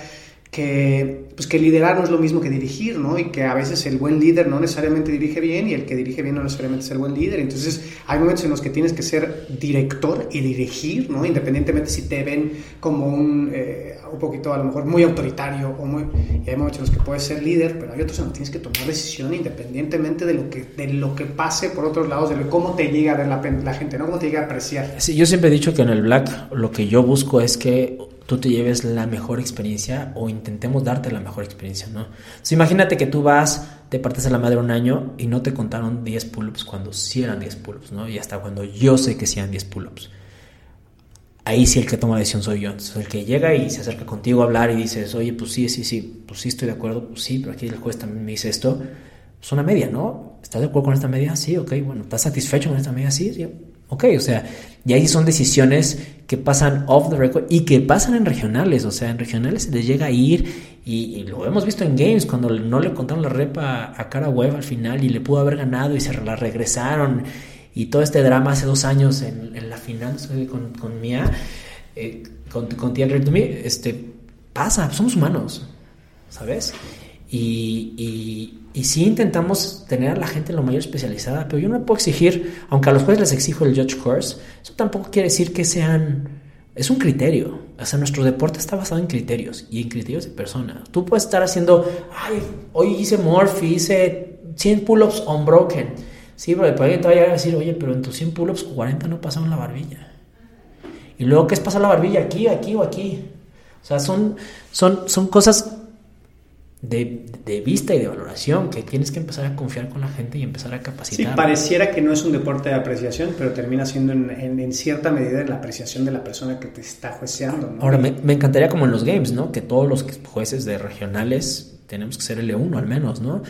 que, pues que liderar no es lo mismo que dirigir, ¿no? Y que a veces el buen líder no necesariamente dirige bien y el que dirige bien no necesariamente es el buen líder. Entonces hay momentos en los que tienes que ser director y dirigir, ¿no? Independientemente si te ven como un, eh, un poquito a lo mejor muy autoritario o muy... Y hay momentos en los que puedes ser líder, pero hay otros en los que tienes que tomar decisión independientemente de lo que, de lo que pase por otros lados, de cómo te llega a ver la, la gente, ¿no? Cómo te llega a apreciar. Sí, yo siempre he dicho que en el Black lo que yo busco es que tú te lleves la mejor experiencia o intentemos darte la mejor experiencia, ¿no? imagínate que tú vas, te partes a la madre un año y no te contaron 10 pull-ups cuando sí eran 10 pull-ups, ¿no? Y hasta cuando yo sé que sí eran 10 pull-ups. Ahí sí el que toma decisión soy yo. Entonces, el que llega y se acerca contigo a hablar y dices, oye, pues sí, sí, sí, pues sí estoy de acuerdo, pues sí, pero aquí el juez también me dice esto. Es una media, ¿no? ¿Estás de acuerdo con esta media? Sí, ok, bueno, ¿estás satisfecho con esta media? Sí, sí, Ok, o sea, y ahí son decisiones que pasan off the record y que pasan en regionales, o sea, en regionales se les llega a ir y, lo hemos visto en games cuando no le contaron la repa a cara web al final y le pudo haber ganado y se la regresaron y todo este drama hace dos años en, la final con, con Mia, eh, con, con este, pasa, somos humanos, ¿sabes? y sí intentamos tener a la gente lo mayor especializada, pero yo no puedo exigir, aunque a los jueces les exijo el Judge Course, eso tampoco quiere decir que sean... Es un criterio. O sea, nuestro deporte está basado en criterios y en criterios de persona. Tú puedes estar haciendo, ay, hoy hice Morphy, hice 100 pull-ups unbroken. Sí, pero después te vaya a decir, oye, pero en tus 100 pull-ups 40 no pasaron la barbilla. Y luego, ¿qué es pasar la barbilla? Aquí, aquí o aquí. O sea, son, son, son cosas de, vista y de valoración, que tienes que empezar a confiar con la gente y empezar a capacitar. Sí, pareciera que no es un deporte de apreciación, pero termina siendo en, cierta medida la apreciación de la persona que te está jueceando. Ahora, me, encantaría como en los games, ¿no? Que todos los jueces de regionales tenemos que ser L1 al menos, ¿no?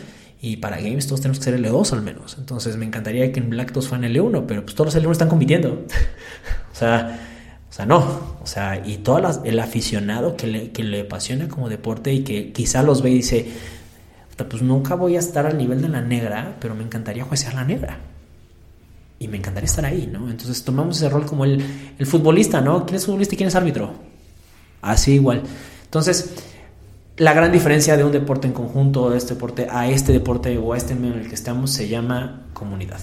Y para games todos tenemos que ser L2 al menos. Entonces me encantaría que en Black todos fueran L1, pero pues todos los L1 están compitiendo. o sea o sea, no. O sea, y todo el aficionado que le, que le apasiona como deporte y que quizá los ve y dice, pues nunca voy a estar al nivel de la negra, pero me encantaría juecear la negra. Y me encantaría estar ahí, ¿no? Entonces tomamos ese rol como el, el futbolista, ¿no? ¿Quién es futbolista y quién es árbitro? Así igual. Entonces, la gran diferencia de un deporte en conjunto, de este deporte, a este deporte o a este medio en el que estamos, se llama comunidad.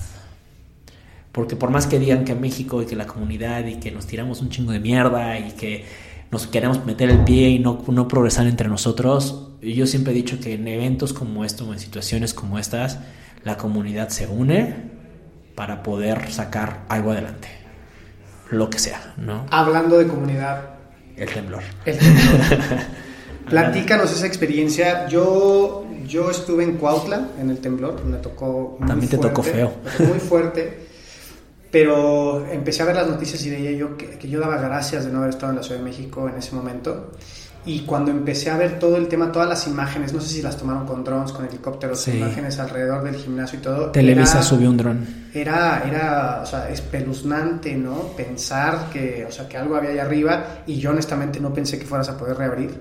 Porque por más que digan que México y que la comunidad y que nos tiramos un chingo de mierda y que nos queremos meter el pie y no, no progresar entre nosotros, yo siempre he dicho que en eventos como esto o en situaciones como estas, la comunidad se une para poder sacar algo adelante. Lo que sea, ¿no? Hablando de comunidad. El temblor. El temblor. Platícanos esa experiencia. Yo, yo estuve en Cuautla, en el temblor, me tocó. También te tocó feo. Muy fuerte. Pero empecé a ver las noticias y veía yo que, yo daba gracias de no haber estado en la Ciudad de México en ese momento. Y cuando empecé a ver todo el tema, todas las imágenes, no sé si las tomaron con drones, con helicópteros, imágenes alrededor del gimnasio y todo. Televisa subió un dron. Era, era, o sea, espeluznante, ¿no? Pensar que, o sea, que algo había ahí arriba y yo honestamente no pensé que fueras a poder reabrir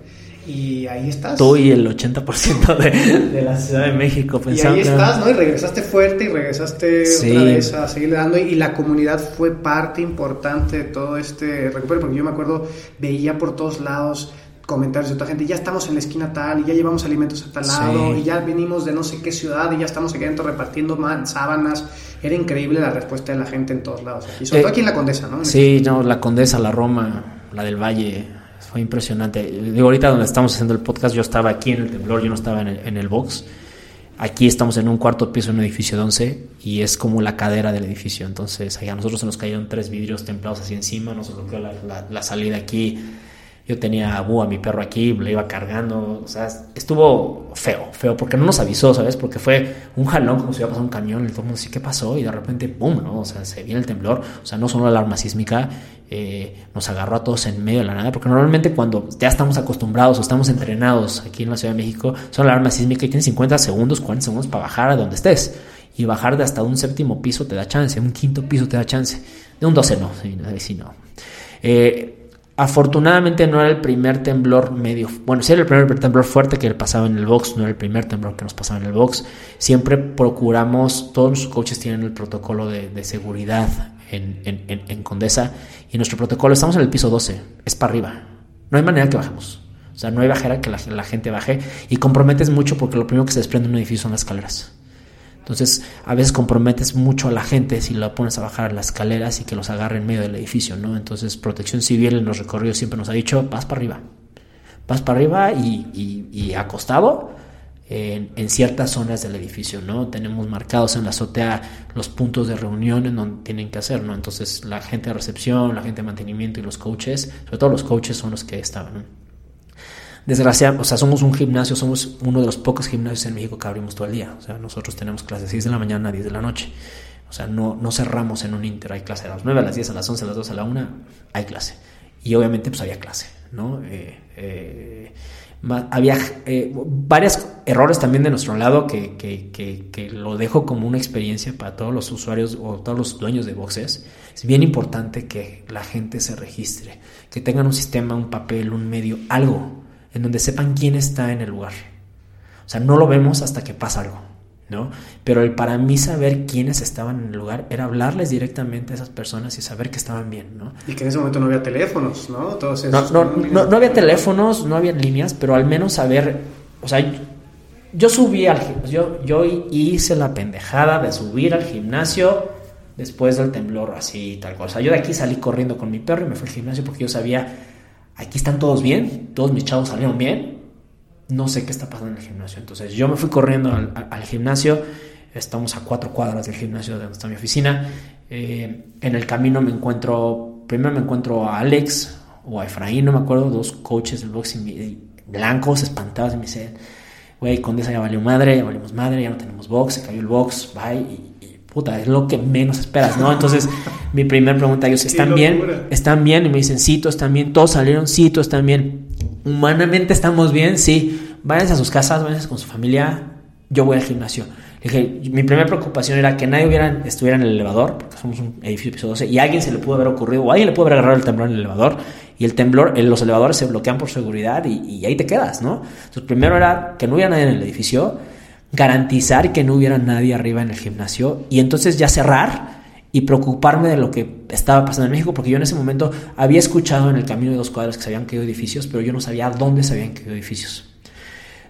y ahí estás. Tú y el 80% de, de la Ciudad de México pensando. Y ahí estás, ¿no? Y regresaste fuerte y regresaste otra vez a seguir dando. Y la comunidad fue parte importante de todo este recupero, porque yo me acuerdo, veía por todos lados comentarios de otra gente, ya estamos en la esquina tal, y ya llevamos alimentos a tal lado, y ya venimos de no sé qué ciudad, y ya estamos aquí adentro repartiendo sábanas. Era increíble la respuesta de la gente en todos lados. Y sobre todo eh, aquí en la Condesa, ¿no? sí, no, la Condesa, la Roma, la del Valle, fue impresionante. Digo, ahorita donde estamos haciendo el podcast, yo estaba aquí en el temblor, yo no estaba en el, en el box. Aquí estamos en un cuarto piso en un edificio de 11 y es como la cadera del edificio. Entonces, a nosotros se nos cayeron tres vidrios templados así encima, nos bloqueó la, la, la salida aquí yo tenía a a mi perro aquí, le iba cargando. O sea, estuvo feo, feo, porque no nos avisó, ¿sabes? Porque fue un jalón como si iba a pasar un camión. Y todo el mundo decía, ¿qué pasó? Y de repente, ¡pum! ¿no? O sea, se viene el temblor. O sea, no sonó la alarma sísmica. Eh, nos agarró a todos en medio de la nada. Porque normalmente cuando ya estamos acostumbrados o estamos entrenados aquí en la Ciudad de México, son la alarma sísmica y tienes 50 segundos, 40 segundos para bajar a donde estés. Y bajar de hasta un séptimo piso te da chance, un quinto piso te da chance. De un 12 no, sí, no. Eh, Afortunadamente no era el primer temblor medio, bueno, sí era el primer temblor fuerte que pasaba en el box, no era el primer temblor que nos pasaba en el box. Siempre procuramos, todos nuestros coaches tienen el protocolo de, seguridad en, en, Condesa y nuestro protocolo, estamos en el piso 12, es para arriba, no hay manera que bajemos. O sea, no hay bajera que la, la gente baje y comprometes mucho porque lo primero que se desprende en un edificio son las escaleras. Entonces, a veces comprometes mucho a la gente si la pones a bajar las escaleras y que los agarre en medio del edificio, ¿no? Entonces, Protección Civil en los recorridos siempre nos ha dicho, vas para arriba. Vas para arriba y, y, acostado en, en, ciertas zonas del edificio, ¿no? Tenemos marcados en la azotea los puntos de reunión en donde tienen que hacer, ¿no? Entonces, la gente de recepción, la gente de mantenimiento y los coaches, sobre todo los coaches son los que estaban, ¿no? Desgraciadamente, o sea, somos un gimnasio, somos uno de los pocos gimnasios en México que abrimos todo el día. O sea, nosotros tenemos clases 6 de la mañana a 10 de la noche. O sea, no, no cerramos en un inter, hay clase a las 9, a las 10, a las 11, a las 2, a la 1, hay clase. Y obviamente pues había clase, ¿no? Eh, eh, había eh, varios errores también de nuestro lado que, que, que, que, lo dejo como una experiencia para todos los usuarios o todos los dueños de boxes. Es bien importante que la gente se registre, que tengan un sistema, un papel, un medio, algo en donde sepan quién está en el lugar. O sea, no lo vemos hasta que pasa algo, ¿no? Pero el para mí saber quiénes estaban en el lugar era hablarles directamente a esas personas y saber que estaban bien, ¿no? Y que en ese momento no había teléfonos, ¿no? Todos esos, no, no, había teléfonos, no había líneas, pero al menos saber, o sea, yo subí al gimnasio, yo, yo hice la pendejada de subir al gimnasio después del temblor, así tal cosa. Yo de aquí salí corriendo con mi perro y me fui al gimnasio porque yo sabía aquí están todos bien, todos mis chavos salieron bien, no sé qué está pasando en el gimnasio. Entonces yo me fui corriendo al, gimnasio, estamos a cuatro cuadras del gimnasio de donde está mi oficina. Eh, en el camino me encuentro, primero me encuentro a Alex o a Efraín, no me acuerdo, dos coaches del boxing blancos, espantados, y me dicen, güey, Condesa ya valió madre, ya valimos madre, ya no tenemos box, se cayó el box, bye, y puta, es lo que menos esperas, ¿no? Entonces, mi primera pregunta, ellos, ¿están bien? ¿Están bien? Y me dicen, sí, todos están bien, todos salieron, sí, todos están bien. Humanamente estamos bien, sí. Váyanse a sus casas, váyanse con su familia, yo voy al gimnasio. dije, mi primera preocupación era que nadie hubiera, estuviera en el elevador, porque somos un edificio piso 12, y a alguien se le pudo haber ocurrido, o a alguien le pudo haber agarrado el temblor en el elevador, y el temblor, los elevadores se bloquean por seguridad y, y ahí te quedas, ¿no? Entonces, primero era que no hubiera nadie en el edificio, garantizar que no hubiera nadie arriba en el gimnasio y entonces ya cerrar y preocuparme de lo que estaba pasando en México, porque yo en ese momento había escuchado en el camino de dos cuadras que se habían caído edificios, pero yo no sabía dónde se habían caído edificios.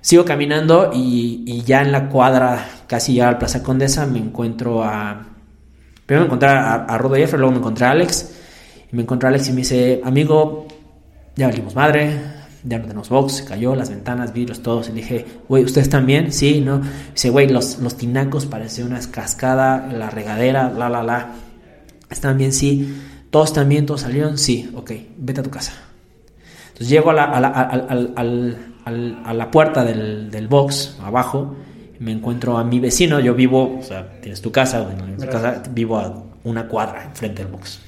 Sigo caminando y, ya en la cuadra, casi ya al Plaza Condesa, me encuentro a... Primero me encontré a, a Rodo Jeffrey, luego me encontré a Alex, y me encontré a Alex y me dice, amigo, ya valimos madre, ya no tenemos box, se cayó, las ventanas, vidrios, todos. Y dije, güey, ¿ustedes también? Sí, ¿no? Dice, güey, los, los tinacos parece una cascada, la regadera, la, la, la. ¿Están bien? Sí. ¿Todos también? ¿Todos salieron? Sí. Ok, vete a tu casa. Entonces llego a la, a la, a la puerta del, del, box, abajo, me encuentro a mi vecino. Yo vivo, o sea, tienes tu casa, en tu casa vivo a una cuadra enfrente del box.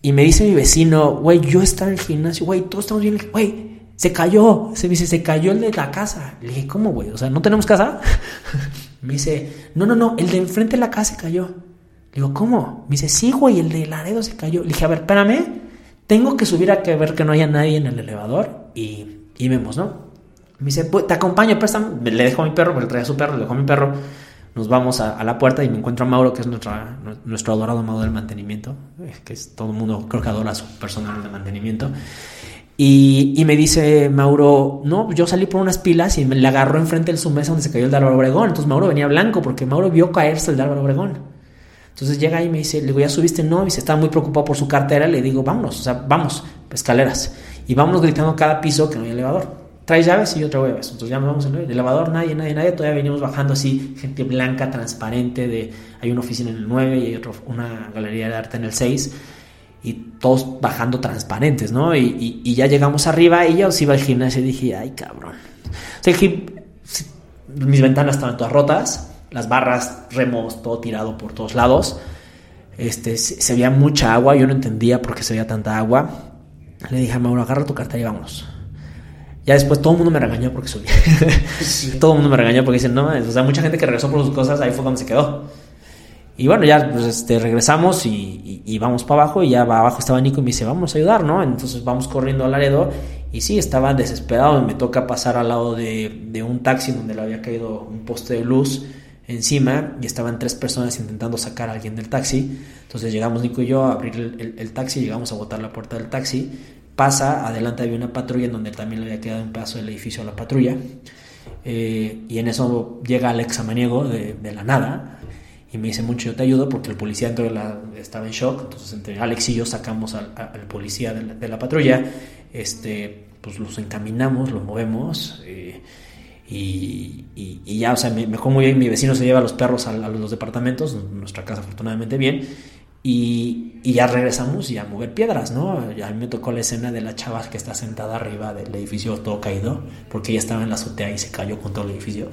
Y me dice mi vecino, güey, yo estaba en el gimnasio, güey, todos estamos bien, güey, se cayó. Se me dice, se cayó el de la casa. Le dije, ¿cómo, güey? O sea, ¿no tenemos casa? me dice, no, no, no, el de enfrente de la casa se cayó. Le digo, ¿cómo? Me dice, sí, güey, el de Laredo se cayó. Le dije, a ver, espérame, tengo que subir a ver que no haya nadie en el elevador y, y vemos, ¿no? Me dice, pues, te acompaño, préstame. Le dejo a mi perro, porque traía a su perro, le dejo a mi perro nos vamos a, la puerta y me encuentro a Mauro, que es nuestra, nuestro adorado Mauro del mantenimiento, eh, que es todo el mundo creo que adora a su personal de mantenimiento. Y, me dice Mauro, no, yo salí por unas pilas y me le agarró enfrente de su mesa donde se cayó el de Álvaro Obregón. Entonces Mauro venía blanco porque Mauro vio caerse el de Álvaro Obregón. Entonces llega y me dice, le digo, ¿ya subiste? No, y se estaba muy preocupado por su cartera. Le digo, vámonos, o sea, vamos, escaleras. Y vámonos gritando cada piso que no hay elevador trae llaves y yo traigo llaves. Entonces ya nos vamos en el elevador, nadie, nadie, nadie. Todavía venimos bajando así, gente blanca, transparente. de Hay una oficina en el 9 y hay otro, una galería de arte en el 6. Y todos bajando transparentes, ¿no? Y, ya llegamos arriba y yo sí iba al gimnasio y dije, ay, cabrón. O mis ventanas estaban todas rotas, las barras, remos, todo tirado por todos lados. Este, se, se veía mucha agua, yo no entendía por qué se veía tanta agua. Le dije a Mauro, agarra tu carta y vámonos. Ya después todo el mundo me regañó porque subí. todo el mundo me regañó porque dicen, no, o sea, mucha gente que regresó por sus cosas, ahí fue donde se quedó. Y bueno, ya pues, este, regresamos y, vamos para abajo y ya abajo estaba Nico y me dice, vamos a ayudar, ¿no? Entonces vamos corriendo al Laredo y sí, estaba desesperado. Me toca pasar al lado de, un taxi donde le había caído un poste de luz encima y estaban tres personas intentando sacar a alguien del taxi. Entonces llegamos Nico y yo a abrir el, el taxi, llegamos a botar la puerta del taxi pasa, adelante había una patrulla en donde también le había quedado un pedazo del edificio a la patrulla. Eh, y en eso llega Alex Amaniego de, la nada y me dice mucho yo te ayudo porque el policía la, estaba en shock entonces entre Alex y yo sacamos al, policía de la, patrulla este pues los encaminamos los movemos eh, y, ya o sea me, me muy bien mi vecino se lleva a los perros a, a los departamentos nuestra casa afortunadamente bien y, y, ya regresamos y a mover piedras, ¿no? Ya a mí me tocó la escena de la chava que está sentada arriba del edificio todo caído, porque ella estaba en la azotea y se cayó con todo el edificio.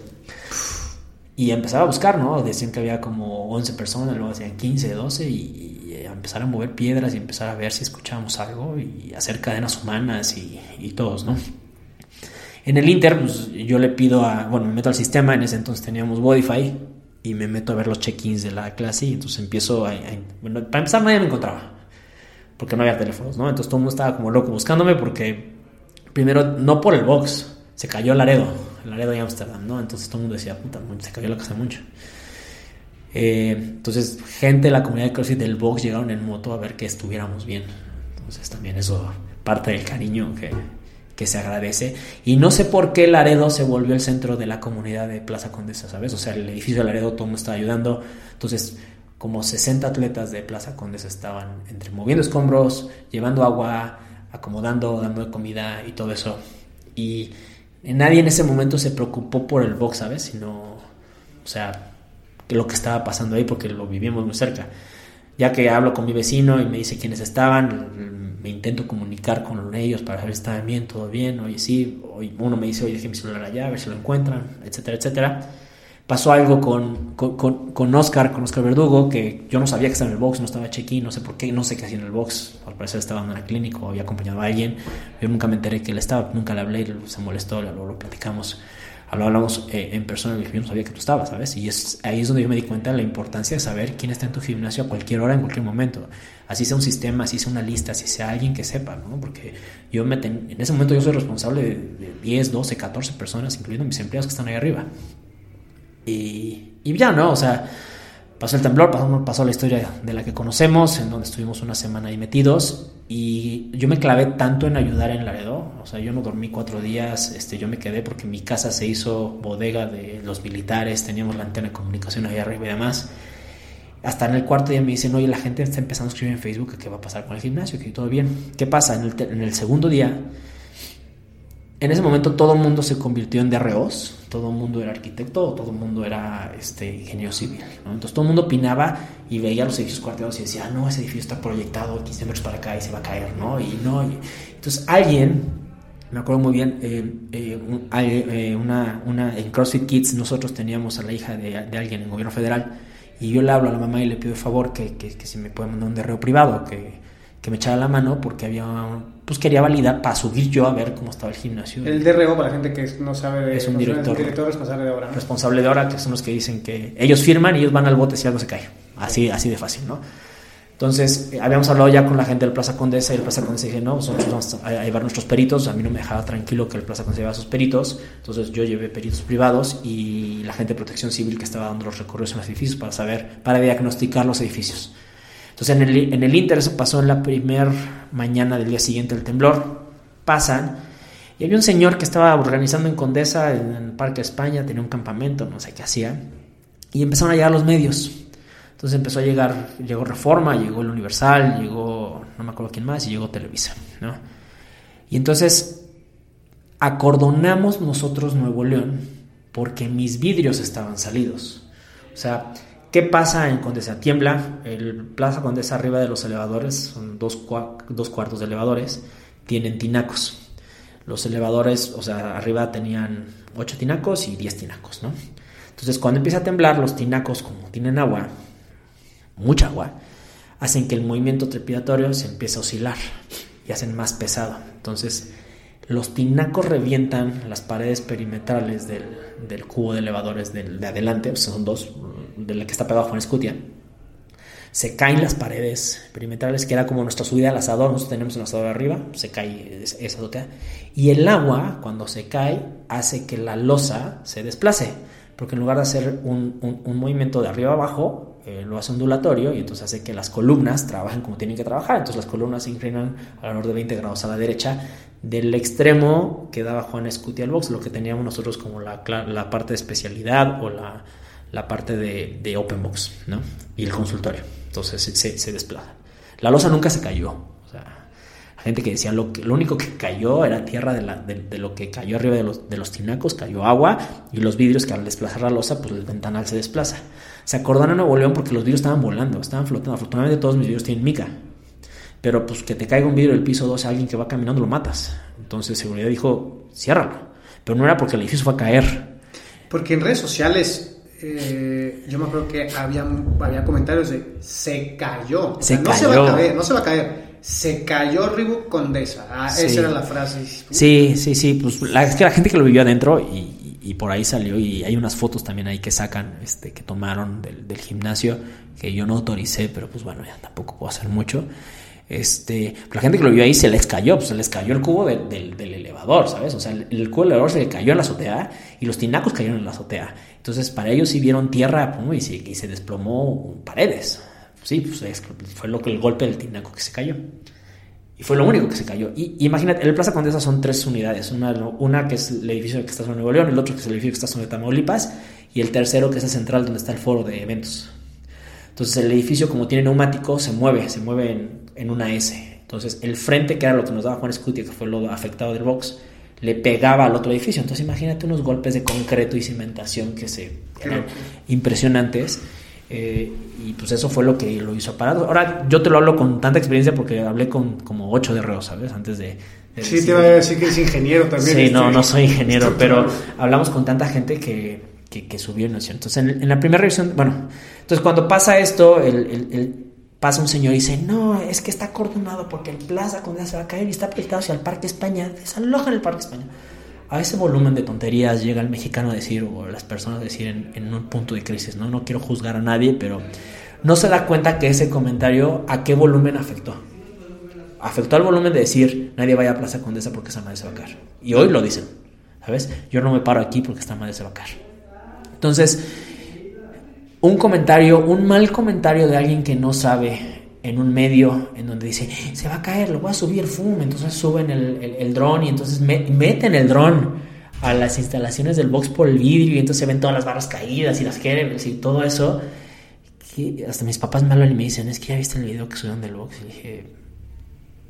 Y empezaba a buscar, ¿no? Decían que había como 11 personas, luego decían 15, 12, y, y empezar a mover piedras y empezar a ver si escuchábamos algo y hacer cadenas humanas y, y todos, ¿no? En el Inter, pues yo le pido a, bueno, me meto al sistema, en ese entonces teníamos Wi-Fi, y me meto a ver los check-ins de la clase y entonces empiezo a, Bueno, para empezar nadie me encontraba, porque no había teléfonos, ¿no? Entonces todo el mundo estaba como loco buscándome porque, primero, no por el box, se cayó el Laredo, Laredo de Amsterdam, ¿no? Entonces todo el mundo decía, puta, se cayó la casa mucho. Eh, entonces, gente de la comunidad de CrossFit del box llegaron en moto a ver que estuviéramos bien. Entonces también eso, parte del cariño que, que se agradece. Y no sé por qué Laredo se volvió el centro de la comunidad de Plaza Condesa, ¿sabes? O sea, el edificio de Laredo todo mundo estaba ayudando. Entonces, como 60 atletas de Plaza Condesa estaban entre moviendo escombros, llevando agua, acomodando, dando comida y todo eso. Y nadie en ese momento se preocupó por el box, ¿sabes? Sino, o sea, lo que estaba pasando ahí porque lo vivíamos muy cerca. Ya que hablo con mi vecino y me dice quiénes estaban, me intento comunicar con ellos para ver si estaban bien, todo bien, oye sí, hoy uno me dice, oye, dejé mi celular allá, a ver si lo encuentran, etcétera, etcétera. Pasó algo con, con, con, con Oscar, con Oscar Verdugo, que yo no sabía que estaba en el box, no estaba check-in, no sé por qué, no sé qué hacía en el box, al parecer estaba en la clínica o había acompañado a alguien, yo nunca me enteré que él estaba, nunca le hablé, se molestó, luego lo platicamos, lo hablamos eh, en persona, yo no sabía que tú estabas, ¿sabes? Y es, ahí es donde yo me di cuenta de la importancia de saber quién está en tu gimnasio a cualquier hora, en cualquier momento. Así sea un sistema, así sea una lista, así sea alguien que sepa, ¿no? Porque yo me ten... en ese momento yo soy responsable de, de 10, 12, 14 personas, incluyendo mis empleados que están ahí arriba. Y, y ya, ¿no? O sea, pasó el temblor, pasó, pasó la historia de la que conocemos, en donde estuvimos una semana ahí metidos. Y yo me clavé tanto en ayudar en Laredo, o sea, yo no dormí cuatro días, este, yo me quedé porque mi casa se hizo bodega de los militares, teníamos la antena de comunicación ahí arriba y demás. Hasta en el cuarto día me dicen, oye, la gente está empezando a escribir en Facebook qué va a pasar con el gimnasio, que todo bien. ¿Qué pasa? En el, en el segundo día, en ese momento todo el mundo se convirtió en DROs, todo el mundo era arquitecto, todo el mundo era este, ingeniero civil. Entonces todo el mundo opinaba y veía los edificios cuarteados y decía, ah, no, ese edificio está proyectado 15 metros para acá y se va a caer, ¿no? Y no, y... entonces alguien, me acuerdo muy bien, eh, eh, un, eh, una, en CrossFit Kids nosotros teníamos a la hija de, alguien en el gobierno federal y yo le hablo a la mamá y le pido el favor que, que, me puede mandar un DRO privado, que, que me echara la mano porque había pues quería validar para subir yo a ver cómo estaba el gimnasio. El DRO, para la gente que no sabe, de, es un director, es director responsable de obra. ¿no? Responsable de obra, que son los que dicen que ellos firman y ellos van al bote si algo se cae. Así, así de fácil, ¿no? Entonces, eh, habíamos hablado ya con la gente del Plaza Condesa y el Plaza Condesa dije, no, nosotros vamos a llevar nuestros peritos. A mí no me dejaba tranquilo que el Plaza Condesa llevara sus peritos. Entonces, yo llevé peritos privados y la gente de protección civil que estaba dando los recorridos en los edificios para saber, para diagnosticar los edificios. Entonces, en el, en el Inter, eso pasó en la primera mañana del día siguiente del temblor pasan y había un señor que estaba organizando en Condesa, en el Parque España, tenía un campamento, no sé qué hacía, y empezaron a llegar los medios. Entonces empezó a llegar, llegó Reforma, llegó el Universal, llegó, no me acuerdo quién más, y llegó Televisa, ¿no? Y entonces acordonamos nosotros Nuevo León porque mis vidrios estaban salidos. O sea, ¿qué pasa en Condesa? Tiembla, el Plaza Condesa arriba de los elevadores, son dos, dos cuartos de elevadores, tienen tinacos. Los elevadores, o sea, arriba tenían 8 tinacos y 10 tinacos, ¿no? Entonces, cuando empieza a temblar, los tinacos, como tienen agua, mucha agua, hacen que el movimiento trepidatorio se empiece a oscilar y hacen más pesado. Entonces, los tinacos revientan las paredes perimetrales del, del cubo de elevadores del, de adelante, pues son dos, de la que está pegado Juan Escutia, se caen las paredes perimetrales, que era como nuestra subida al asador, nosotros tenemos un asador arriba, se cae esa azotea, y el agua, cuando se cae, hace que la losa se desplace, porque en lugar de hacer un, un, movimiento de arriba abajo, eh, lo hace ondulatorio y entonces hace que las columnas trabajen como tienen que trabajar. Entonces las columnas se inclinan alrededor de 20 grados a la derecha del extremo que daba Juan Scuti al box, lo que teníamos nosotros como la, la parte de especialidad o la, la parte de, de, open box ¿no? y el consultorio. Entonces se, desplaza. La losa nunca se cayó. O sea, gente que decía lo, que, lo único que cayó era tierra de, la, de, lo que cayó arriba de los, de los tinacos, cayó agua y los vidrios que al desplazar la losa, pues el ventanal se desplaza. Se acordaron a Nuevo León porque los vidrios estaban volando, estaban flotando. Afortunadamente todos mis vidrios tienen mica. Pero pues que te caiga un vidrio del piso 12 a alguien que va caminando lo matas. Entonces seguridad dijo, ciérralo. Pero no era porque el edificio fue a caer. Porque en redes sociales eh, yo me acuerdo que había, había comentarios de se cayó. Se no Se va a caer, no se va a caer se cayó Reebok Condesa. Ah, esa era la frase. Sí, sí, sí. Pues la, es que la gente que lo vivió adentro y, y, por ahí salió y hay unas fotos también ahí que sacan, este, que tomaron del, del, gimnasio, que yo no autoricé, pero pues bueno, ya tampoco puedo hacer mucho. Este, la gente que lo vio ahí se les cayó, pues se les cayó el cubo del elevador, ¿sabes? O sea, el, el, cubo del elevador se le cayó en la azotea y los tinacos cayeron en la azotea. Entonces, para ellos sí vieron tierra y, se, y se desplomó paredes sí, pues fue lo que el golpe del tinaco que se cayó. Y fue lo único que se cayó. Y imagínate, el Plaza Condesa son tres unidades. Una, una que es el edificio que está sobre Nuevo León, el otro que es el edificio que está sobre Tamaulipas, y el tercero que es el central donde está el foro de eventos. Entonces el edificio, como tiene neumático, se mueve, se mueve en, en una S. Entonces el frente, que era lo que nos daba Juan Scutia, que fue lo afectado del box, le pegaba al otro edificio. Entonces imagínate unos golpes de concreto y cimentación que se eran impresionantes. Eh, y pues eso fue lo que lo hizo parar. Ahora yo te lo hablo con tanta experiencia porque hablé con como ocho de reos, ¿sabes? Antes de... sí, te iba a decir que es ingeniero también. Sí, no, no soy ingeniero, pero hablamos con tanta gente que, que, que subió Entonces en, la primera revisión, bueno, entonces cuando pasa esto, el, pasa un señor y dice, no, es que está coordinado porque el Plaza Condesa se va a caer y está proyectado hacia el Parque España, desalojan el Parque España a ese volumen de tonterías llega el mexicano a decir, o las personas a decir en, un punto de crisis, ¿no? No quiero juzgar a nadie, pero no se da cuenta que ese comentario a qué volumen afectó. Afectó al volumen de decir, nadie vaya a Plaza Condesa porque esa madre se va a caer. Y hoy lo dicen, ¿sabes? Yo no me paro aquí porque esta madre se va a caer. Entonces, un comentario, un mal comentario de alguien que no sabe en un medio en donde dice, se va a caer, lo voy a subir, fum, entonces suben el, el, dron y entonces meten el dron a las instalaciones del box por el vidrio y entonces se ven todas las barras caídas y las kettlebells y todo eso. Hasta mis papás me hablan y me dicen, es que ya viste el video que subieron del box. Y dije,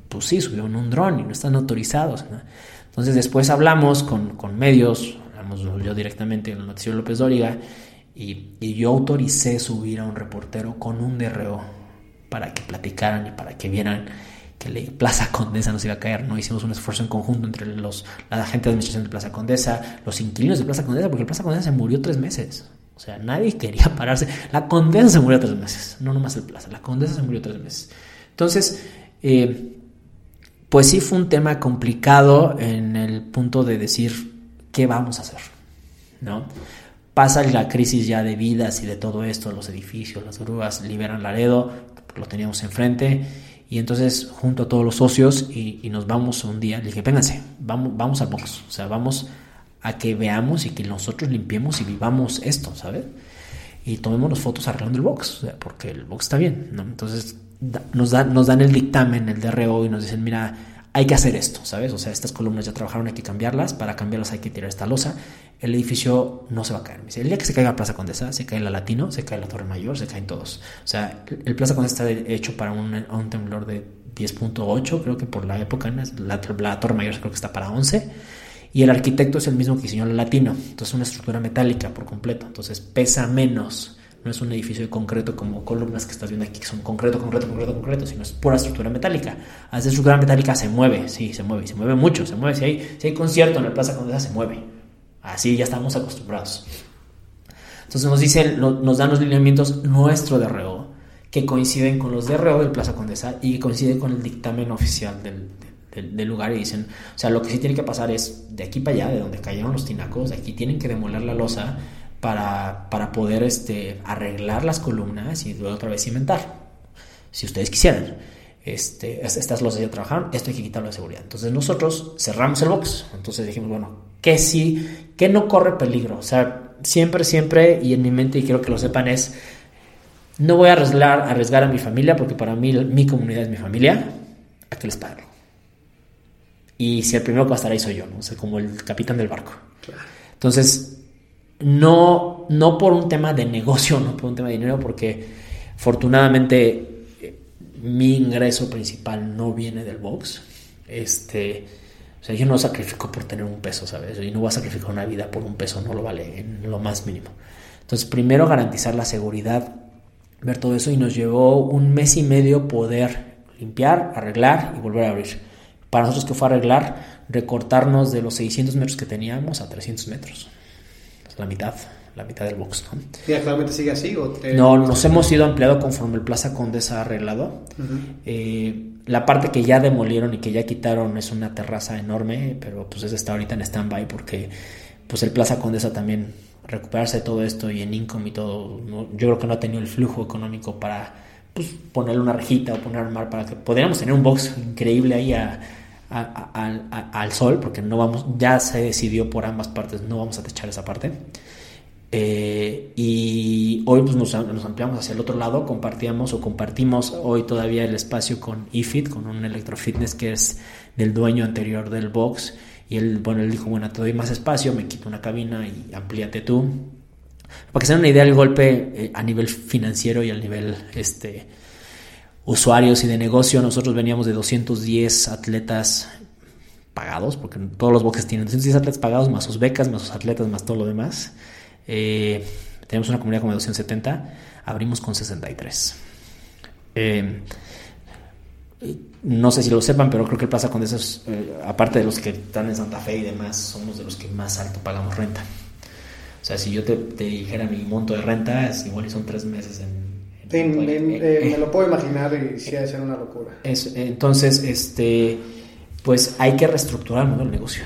pues sí, subieron un dron y no están autorizados. Entonces después hablamos con, con medios, hablamos yo directamente en el noticiero López Dóriga y, y yo autoricé subir a un reportero con un DRO para que platicaran y para que vieran que la Plaza Condesa no se iba a caer, ¿no? Hicimos un esfuerzo en conjunto entre los, la gente de administración de Plaza Condesa, los inquilinos de Plaza Condesa, porque Plaza Condesa se murió tres meses. O sea, nadie quería pararse. La Condesa se murió tres meses, no nomás el Plaza, la Condesa se murió tres meses. Entonces, eh, pues sí fue un tema complicado en el punto de decir, ¿qué vamos a hacer? ¿No? Pasa la crisis ya de vidas y de todo esto, los edificios, las grúas liberan Laredo, lo teníamos enfrente y entonces junto a todos los socios y, nos vamos un día, le dije, vénganse, vamos, vamos al box, o sea, vamos a que veamos y que nosotros limpiemos y vivamos esto, ¿sabes? Y tomemos las fotos arreglando el box, porque el box está bien, ¿no? Entonces nos, da, nos dan el dictamen, el DRO y nos dicen, mira, hay que hacer esto, ¿sabes? O sea, estas columnas ya trabajaron, hay que cambiarlas, para cambiarlas hay que tirar esta losa, el edificio no se va a caer. El día que se caiga la Plaza Condesa, se cae la Latino, se cae la Torre Mayor, se caen todos. O sea, el Plaza Condesa está hecho para un, un temblor de 10.8, creo que por la época, la, la, Torre Mayor creo que está para 11, y el arquitecto es el mismo que diseñó la Latino, entonces es una estructura metálica por completo, entonces pesa menos no es un edificio de concreto como columnas que estás viendo aquí, que son concreto, concreto, concreto, concreto, sino es pura estructura metálica. A esa estructura metálica se mueve, sí, se mueve, se mueve mucho, se mueve. Si hay, si hay concierto en la Plaza Condesa, se mueve. Así ya estamos acostumbrados. Entonces nos dicen, nos dan los lineamientos nuestro DRO, que coinciden con los DRO del Plaza Condesa y coinciden con el dictamen oficial del, del, del, lugar y dicen, o sea, lo que sí tiene que pasar es de aquí para allá, de donde cayeron los tinacos, de aquí tienen que demoler la losa para, para poder este, arreglar las columnas y luego otra vez cimentar, si ustedes quisieran. Este, estas losas ya trabajaron, esto hay que quitarlo de seguridad. Entonces nosotros cerramos el box, entonces dijimos, bueno, ¿qué sí, qué no corre peligro? O sea, siempre, siempre, y en mi mente, y quiero que lo sepan, es, no voy a arriesgar, arriesgar a mi familia, porque para mí mi comunidad es mi familia, a que les pague. Y si el primero que va a estar ahí soy yo, ¿no? O sea, como el capitán del barco. Entonces, no, no por un tema de negocio, no por un tema de dinero, porque afortunadamente eh, mi ingreso principal no viene del box. Este, o sea, yo no sacrifico por tener un peso, ¿sabes? Y no voy a sacrificar una vida por un peso, no lo vale en lo más mínimo. Entonces, primero garantizar la seguridad, ver todo eso y nos llevó un mes y medio poder limpiar, arreglar y volver a abrir. Para nosotros que fue arreglar, recortarnos de los 600 metros que teníamos a 300 metros. La mitad, la mitad del box. ¿no? ¿Y actualmente sigue así? No, nos hemos ido ampliado conforme el Plaza Condesa ha arreglado. Eh, la parte que ya demolieron y que ya quitaron es una terraza enorme, pero pues está ahorita en stand-by porque pues el Plaza Condesa también recuperarse de todo esto y en income y todo, yo creo que no ha tenido el flujo económico para pues, ponerle una rejita o poner un mar para que podríamos tener un box increíble ahí al sol, porque no vamos, ya se decidió por ambas partes, no vamos a techar esa parte. Eh, y hoy pues, nos, ampliamos hacia el otro lado, compartíamos o compartimos hoy todavía el espacio con eFit, con un electrofitness que es del dueño anterior del box. Y él, bueno, él dijo, bueno, te doy más espacio, me quito una cabina y amplíate tú. Para que se den una idea del golpe eh, a nivel financiero y a nivel este, usuarios y de negocio, nosotros veníamos de 210 atletas pagados, porque todos los boxes tienen 210 atletas pagados, más sus becas, más sus atletas, más todo lo demás. Eh, tenemos una comunidad como de 270, abrimos con 63. Eh, no sé si lo sepan, pero creo que el Plaza Condesa, es, eh, aparte de los que están en Santa Fe y demás, somos de los que más alto pagamos renta. O sea, si yo te, dijera mi monto de renta, es igual y son tres meses en... me lo puedo imaginar y sí ha de ser una locura. entonces, este, pues hay que reestructurar el modelo de negocio.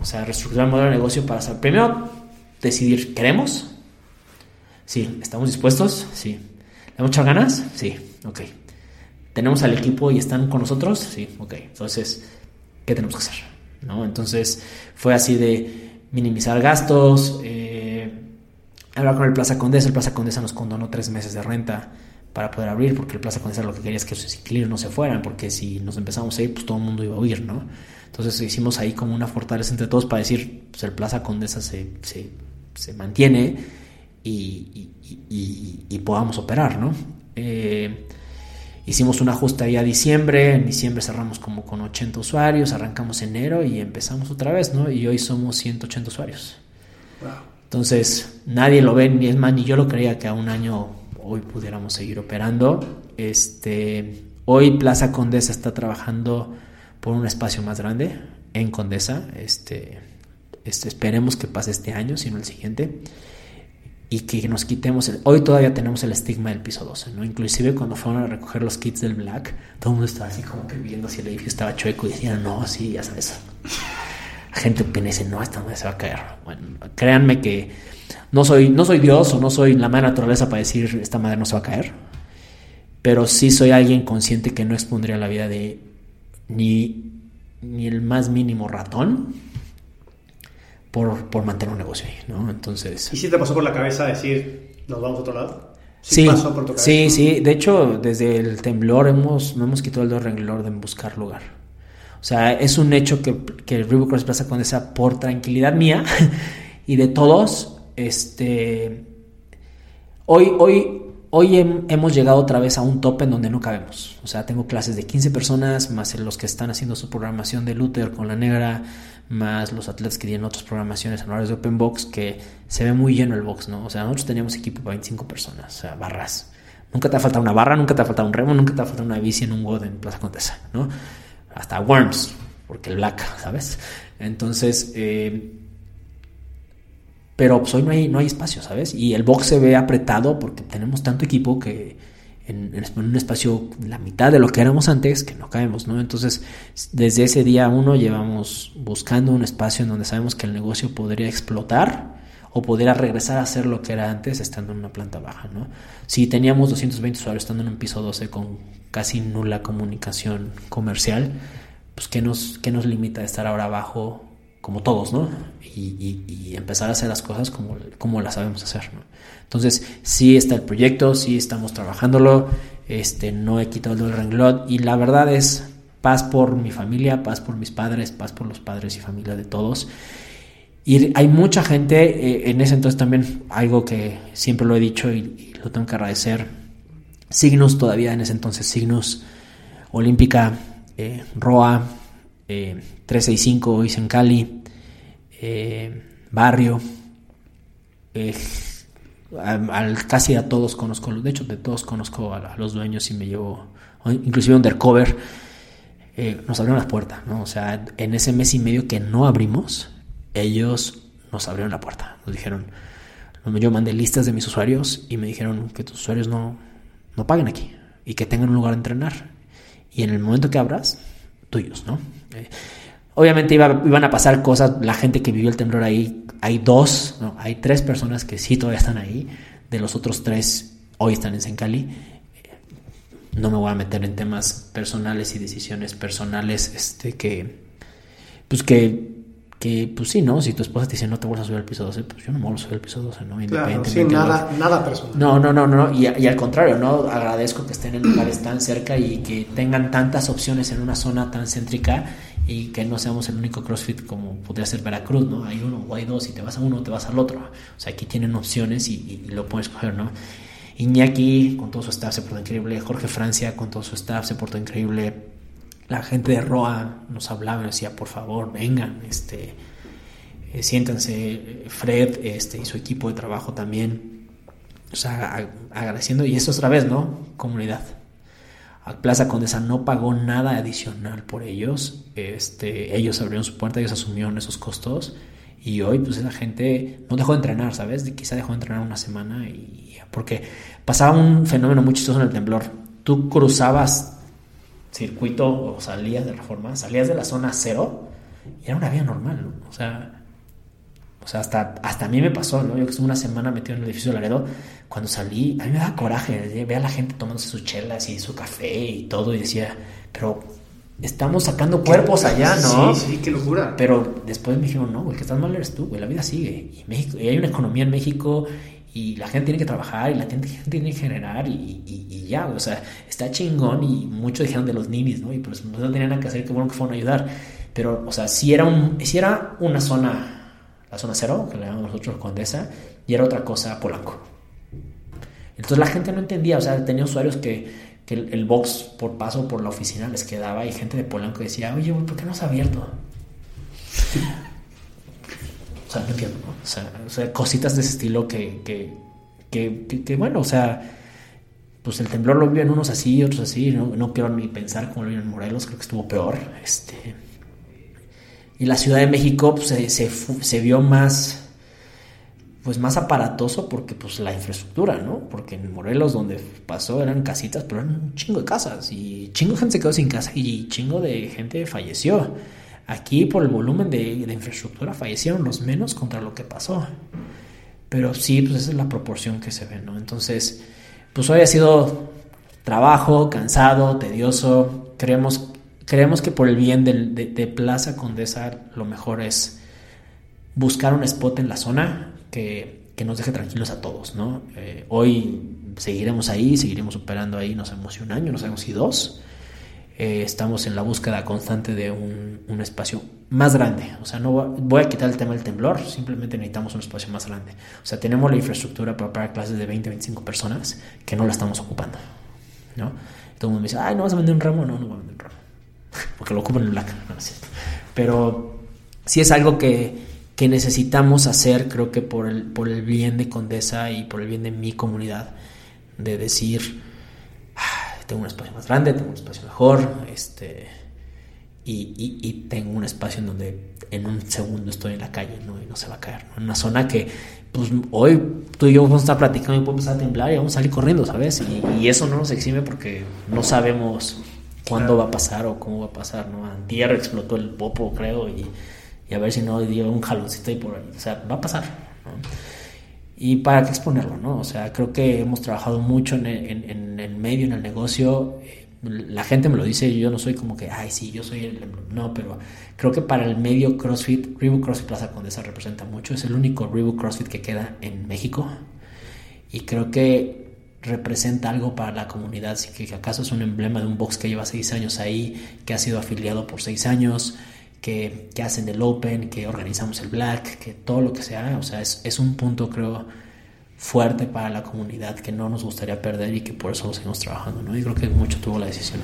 O sea, reestructurar el modelo de negocio para saber, primero decidir, ¿queremos? Sí, ¿estamos dispuestos? Sí. ¿Le muchas ganas? Sí, ok. ¿Tenemos al equipo y están con nosotros? Sí, ok. Entonces, ¿qué tenemos que hacer? ¿No? Entonces, fue así de minimizar gastos, eh, hablar con el Plaza Condesa. El Plaza Condesa nos condonó tres meses de renta para poder abrir, porque el Plaza Condesa lo que quería es que sus inquilinos no se fueran, porque si nos empezamos a ir, pues todo el mundo iba a huir, ¿no? Entonces hicimos ahí como una fortaleza entre todos para decir, pues el Plaza Condesa se, se mantiene y, podamos operar, ¿no? Eh, hicimos un ajuste ahí a diciembre, en diciembre cerramos como con 80 usuarios, arrancamos enero y empezamos otra vez, ¿no? Y hoy somos 180 usuarios. Entonces, nadie lo ve, ni es más, ni yo lo creía que a un año hoy pudiéramos seguir operando. Este, hoy Plaza Condesa está trabajando por un espacio más grande en Condesa. Este, este, esperemos que pase este año, sino el siguiente, y que nos quitemos, el, hoy todavía tenemos el estigma del piso 12, ¿no? Inclusive cuando fueron a recoger los kits del Black, todo el mundo estaba así como que viendo si el edificio estaba chueco y decían, no, sí, ya sabes. Gente opina y dice, no, esta madre se va a caer. Bueno, créanme que no soy, no soy Dios o no soy la madre naturaleza para decir, esta madre no se va a caer, pero sí soy alguien consciente que no expondría la vida de ni, ni el más mínimo ratón por, mantener un negocio ahí, ¿no? Entonces... ¿Y si te pasó por la cabeza decir, nos vamos a otro lado? Sí, sí, sí, De hecho, desde el temblor hemos, no hemos quitado el renglor de buscar lugar. O sea, es un hecho que, que el River Cross Plaza Condesa, por tranquilidad mía y de todos, este... Hoy, hoy, hoy hemos llegado otra vez a un tope en donde no cabemos. O sea, tengo clases de 15 personas, más los que están haciendo su programación de Luther con la negra, más los atletas que tienen otras programaciones anuales de Open Box, que se ve muy lleno el box, ¿no? O sea, nosotros teníamos equipo para 25 personas, o sea, barras. Nunca te ha faltado una barra, nunca te ha faltado un remo, nunca te ha faltado una bici en un WOD en Plaza Contesa, ¿no? Hasta Worms, porque el Black, ¿sabes? Entonces, eh, pero pues hoy no hay, no hay espacio, ¿sabes? Y el box se ve apretado porque tenemos tanto equipo que en, un espacio la mitad de lo que éramos antes, que no caemos, ¿no? Entonces, desde ese día uno llevamos buscando un espacio en donde sabemos que el negocio podría explotar o podría regresar a ser lo que era antes estando en una planta baja, ¿no? Si teníamos 220 usuarios estando en un piso 12 con casi nula comunicación comercial, pues ¿qué nos, qué nos limita a estar ahora abajo como todos, ¿no? Y, empezar a hacer las cosas como, como las sabemos hacer, ¿no? Entonces, sí está el proyecto, sí estamos trabajándolo, este, no he quitado el renglón y la verdad es paz por mi familia, paz por mis padres, paz por los padres y familia de todos. Y hay mucha gente, eh, en ese entonces también, algo que siempre lo he dicho y, lo tengo que agradecer, Signos todavía en ese entonces, Signos, Olímpica, eh, ROA, eh, 365, hice en Cali, eh, Barrio, al, casi a todos conozco, de hecho de todos conozco a, los dueños y me llevo, inclusive undercover, nos abrieron las puertas, ¿no? O sea, en ese mes y medio que no abrimos, ellos nos abrieron la puerta. Nos dijeron, yo mandé listas de mis usuarios y me dijeron que tus usuarios no, no paguen aquí y que tengan un lugar de entrenar. Y en el momento que abras, tuyos, ¿no? Eh, obviamente iban a pasar cosas, la gente que vivió el temblor ahí, hay dos, no, hay tres personas que sí todavía están ahí, de los otros tres hoy están en Sencali. No me voy a meter en temas personales y decisiones personales, este que, pues que que pues sí, ¿no? Si tu esposa te dice no te vuelvas a subir al piso 12, pues yo no me vuelvo a subir al piso 12, ¿no? Independientemente. sí, nada, nada personal. No, no, no, no, y, y, al contrario, ¿no? Agradezco que estén en lugares tan cerca y que tengan tantas opciones en una zona tan céntrica y que no seamos el único CrossFit como podría ser Veracruz, ¿no? Hay uno o hay dos y te vas a uno o te vas al otro. O sea, aquí tienen opciones y, lo puedes escoger, ¿no? Iñaki con todo su staff se portó increíble, Jorge Francia con todo su staff se portó increíble, la gente de Roa nos hablaba decía, por favor, vengan, este, eh, siéntanse, Fred este, y su equipo de trabajo también, o sea, agradeciendo, y eso otra vez, ¿no? Comunidad. Plaza Condesa no pagó nada adicional por ellos, este, ellos abrieron su puerta, ellos asumieron esos costos, y hoy pues esa gente no dejó de entrenar, ¿sabes? Quizá dejó de entrenar una semana y porque pasaba un fenómeno muy chistoso en el temblor. Tú cruzabas circuito o salías de reforma, salías de la zona cero y era una vida normal, ¿no? O sea, o sea hasta, hasta a mí me pasó, ¿no? Yo que estuve una semana metido en el edificio de Laredo, cuando salí, a mí me daba coraje, ve a la gente tomándose sus chelas y su café y todo, y decía, pero estamos sacando cuerpos allá, ¿no? Sí, sí, qué locura. Pero después me dijeron, no, el que estás mal eres tú, güey, la vida sigue. Y, México, y hay una economía en México y la gente tiene que trabajar y la gente, tiene que generar y, y, ya, o sea, está chingón y muchos dijeron de los ninis, ¿no? Y pues no tenían nada que hacer, qué bueno que fueron a ayudar. Pero, o sea, si era, un, si era una zona, la zona cero, que le llamamos nosotros Condesa, y era otra cosa Polanco. Entonces la gente no entendía, o sea, tenía usuarios que, que el, box por paso por la oficina les quedaba y gente de Polanco decía, oye, ¿por qué no has abierto? O sea, no entiendo, O sea, cositas de ese estilo que, que, que, bueno, o sea, pues el temblor lo viven unos así, otros así, no, no quiero ni pensar cómo lo viven en Morelos, creo que estuvo peor, este... Y la Ciudad de México pues, se, se, se, vio más, pues más aparatoso porque pues la infraestructura, ¿no? Porque en Morelos donde pasó eran casitas, pero eran un chingo de casas y chingo de gente se quedó sin casa y chingo de gente falleció. Aquí por el volumen de, infraestructura fallecieron los menos contra lo que pasó. Pero sí, pues esa es la proporción que se ve, ¿no? Entonces, pues hoy ha sido trabajo, cansado, tedioso. Creemos, creemos que por el bien de, Plaza Condesa lo mejor es buscar un spot en la zona que, nos deje tranquilos a todos, ¿no? Eh, hoy seguiremos ahí, seguiremos operando ahí, no sabemos si un año, no sabemos si dos. Eh, estamos en la búsqueda constante de un, espacio más grande. O sea, no voy a quitar el tema del temblor, simplemente necesitamos un espacio más grande. O sea, tenemos la infraestructura para operar clases de 20, 25 personas que no la estamos ocupando. ¿no? Todo el mundo me dice, ay, ¿no vas a vender un ramo? No, no voy a vender un ramo. Porque lo ocupan en Black. No, cierto. Pero sí es algo que, que necesitamos hacer, creo que por el, por el bien de Condesa y por el bien de mi comunidad, de decir tengo un espacio más grande, tengo un espacio mejor, este, y, tengo un espacio en donde en un segundo estoy en la calle, ¿no? Y no se va a caer, En una zona que, pues, hoy tú y yo vamos a estar platicando y podemos empezar a temblar y vamos a salir corriendo, ¿sabes? Y, eso no nos exime porque no sabemos cuándo va a pasar o cómo va a pasar, ¿no? Antier explotó el popo, creo, y, a ver si no dio un jaloncito ahí por ahí. O sea, va a pasar, ¿no? Y para qué exponerlo, ¿no? O sea, creo que hemos trabajado mucho en, el medio, en el negocio. Eh, la gente me lo dice, yo no soy como que, ay, sí, yo soy el... No, pero creo que para el medio CrossFit, Reebok CrossFit Plaza Condesa representa mucho. Es el único Reebok CrossFit que queda en México. Y creo que representa algo para la comunidad. Si que acaso es un emblema de un box que lleva seis años ahí, que ha sido afiliado por seis años, que, que hacen el Open, que organizamos el Black, que todo lo que sea. O sea, es, es un punto, creo fuerte para la comunidad que no nos gustaría perder y que por eso seguimos trabajando, ¿no? Y creo que mucho tuvo la decisión.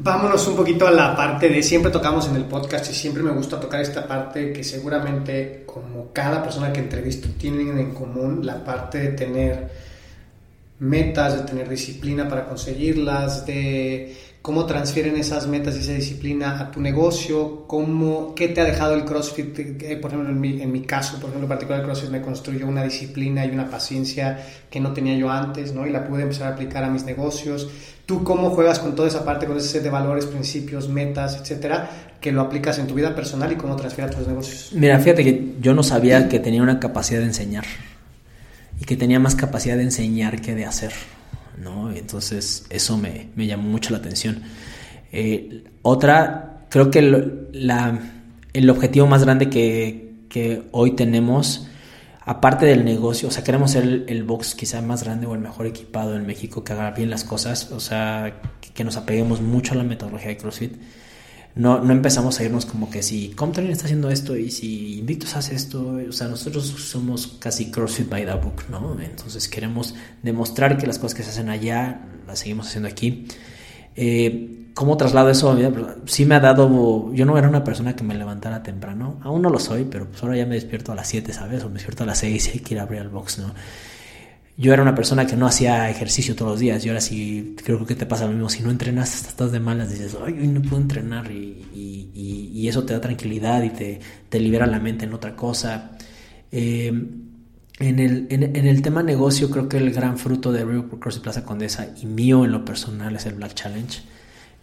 Vámonos un poquito a la parte de siempre tocamos en el podcast y siempre me gusta tocar esta parte que seguramente como cada persona que entrevisto tienen en común la parte de tener metas, de tener disciplina para conseguirlas, de cómo transfieren esas metas y esa disciplina a tu negocio, cómo, qué te ha dejado el CrossFit, eh, por ejemplo, en mi, caso, por ejemplo, en particular el CrossFit me construyó una disciplina y una paciencia que no tenía yo antes, ¿no? Y la pude empezar a aplicar a mis negocios. ¿Tú cómo juegas con toda esa parte, con ese set de valores, principios, metas, etcétera, que lo aplicas en tu vida personal y cómo transfieres a tus negocios? Mira, fíjate que yo no sabía que tenía una capacidad de enseñar y que tenía más capacidad de enseñar que de hacer. ¿no? Entonces eso me, llamó mucho la atención. Eh, otra, creo que el objetivo más grande que, hoy tenemos, aparte del negocio, o sea, queremos ser el, box quizá más grande o el mejor equipado en México, que haga bien las cosas, o sea, que nos apeguemos mucho a la metodología de CrossFit no, no empezamos a irnos como que si Comtrain está haciendo esto y si Invictus hace esto, o sea, nosotros somos casi CrossFit by the book, ¿no? Entonces queremos demostrar que las cosas que se hacen allá las seguimos haciendo aquí. Eh, ¿Cómo traslado eso a mi vida? Pues, sí me ha dado, yo no era una persona que me levantara temprano, aún no lo soy, pero pues ahora ya me despierto a las 7, ¿sabes? O me despierto a las 6 y hay que ir a abrir el box, ¿no? Yo era una persona que no hacía ejercicio todos los días. Y ahora sí, creo que te pasa lo mismo. Si no entrenas, estás de malas, dices, ay, no puedo entrenar. Y, eso te da tranquilidad y te, te, libera la mente en otra cosa. Eh, en, el, en, el, tema negocio, creo que el gran fruto de Rio Cross y Plaza Condesa y mío en lo personal es el Black Challenge.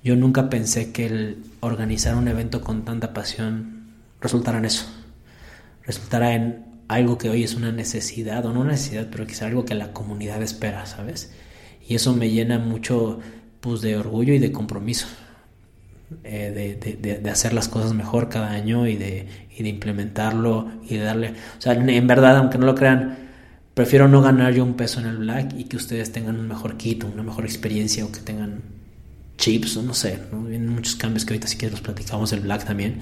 Yo nunca pensé que el organizar un evento con tanta pasión resultara en eso. Resultara en algo que hoy es una necesidad, o no una necesidad, pero quizá algo que la comunidad espera, ¿sabes? Y eso me llena mucho pues, de orgullo y de compromiso, eh, de, hacer las cosas mejor cada año y de, y de implementarlo y de darle... O sea, en verdad, aunque no lo crean, prefiero no ganar yo un peso en el Black y que ustedes tengan un mejor kit, una mejor experiencia o que tengan chips, o no sé, ¿no? Vienen muchos cambios que ahorita sí que los platicamos del Black también.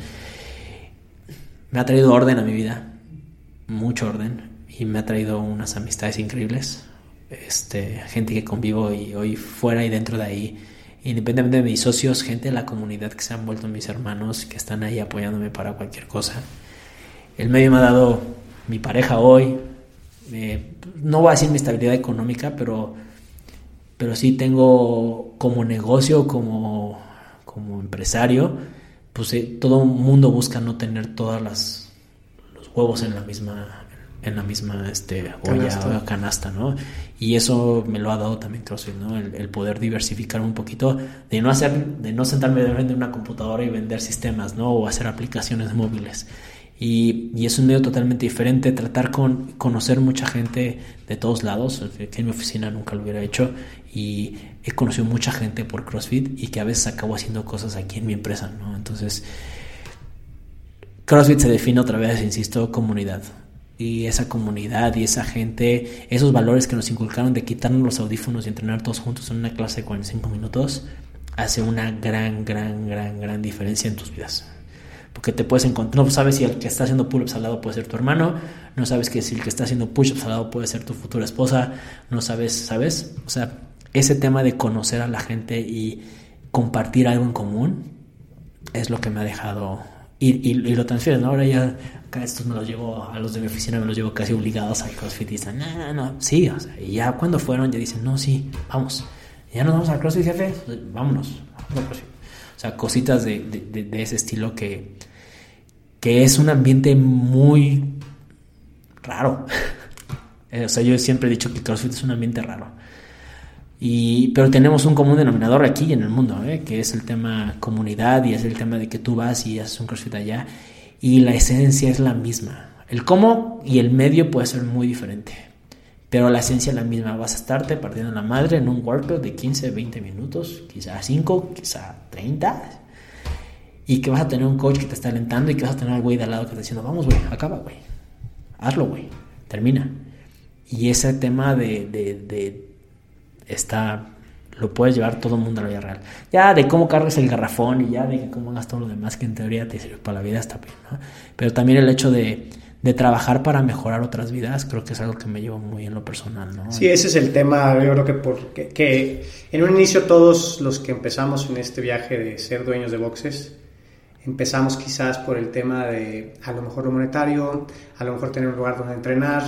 Me ha traído orden a mi vida, mucho orden y me ha traído unas amistades increíbles. Este, gente que convivo y hoy fuera y dentro de ahí, independientemente de mis socios, gente de la comunidad que se han vuelto mis hermanos, que están ahí apoyándome para cualquier cosa. El medio me ha dado mi pareja hoy, no voy a decir mi estabilidad económica, pero, pero sí tengo como negocio, como, como empresario, pues eh, todo mundo busca no tener todas las huevos en la misma en la misma este, olla canasta, ¿no? Y eso me lo ha dado también CrossFit, ¿no? El, poder diversificar un poquito, de no hacer, de no sentarme de una computadora y vender sistemas, ¿no? O hacer aplicaciones móviles. Y, y, es un medio totalmente diferente, tratar con conocer mucha gente de todos lados, que en mi oficina nunca lo hubiera hecho, y he conocido mucha gente por CrossFit y que a veces acabo haciendo cosas aquí en mi empresa, ¿no? Entonces, CrossFit se define otra vez, insisto, comunidad. Y esa comunidad y esa gente, esos valores que nos inculcaron de quitarnos los audífonos y entrenar todos juntos en una clase de 45 minutos, hace una gran, gran, gran, gran diferencia en tus vidas. Porque te puedes encontrar, no sabes si el que está haciendo pull-ups al lado puede ser tu hermano, no sabes que si el que está haciendo push-ups al lado puede ser tu futura esposa, no sabes, ¿sabes? O sea, ese tema de conocer a la gente y compartir algo en común es lo que me ha dejado y, lo transfieren. Ahora ya acá estos me los llevo, a los de mi oficina me los llevo casi obligados al CrossFit y dicen, no, no, no, sí, o sea, y ya cuando fueron ya dicen, no, sí, vamos, ya nos vamos al CrossFit, jefe, vámonos, O sea, cositas de, de, ese estilo que, que es un ambiente muy raro. o sea, yo siempre he dicho que CrossFit es un ambiente raro. Y, pero tenemos un común denominador aquí en el mundo, ¿eh? que es el tema comunidad y es el tema de que tú vas y haces un CrossFit allá y la esencia es la misma. El cómo y el medio puede ser muy diferente, pero la esencia es la misma. Vas a estarte partiendo la madre en un workout de 15, 20 minutos, quizá 5, quizá 30. Y que vas a tener un coach que te está alentando y que vas a tener al güey de al lado que te está diciendo, vamos, güey, acaba, güey. Hazlo, güey. Termina. Y ese tema de, de, de está lo puedes llevar todo el mundo a la vida real. Ya de cómo cargas el garrafón y ya de cómo hagas todo lo demás que en teoría te sirve para la vida está bien. Pero también el hecho de, de trabajar para mejorar otras vidas, creo que es algo que me lleva muy en lo personal, ¿no? Sí, ese es el tema, yo creo que porque que en un inicio todos los que empezamos en este viaje de ser dueños de boxes, empezamos quizás por el tema de a lo mejor lo monetario, a lo mejor tener un lugar donde entrenar,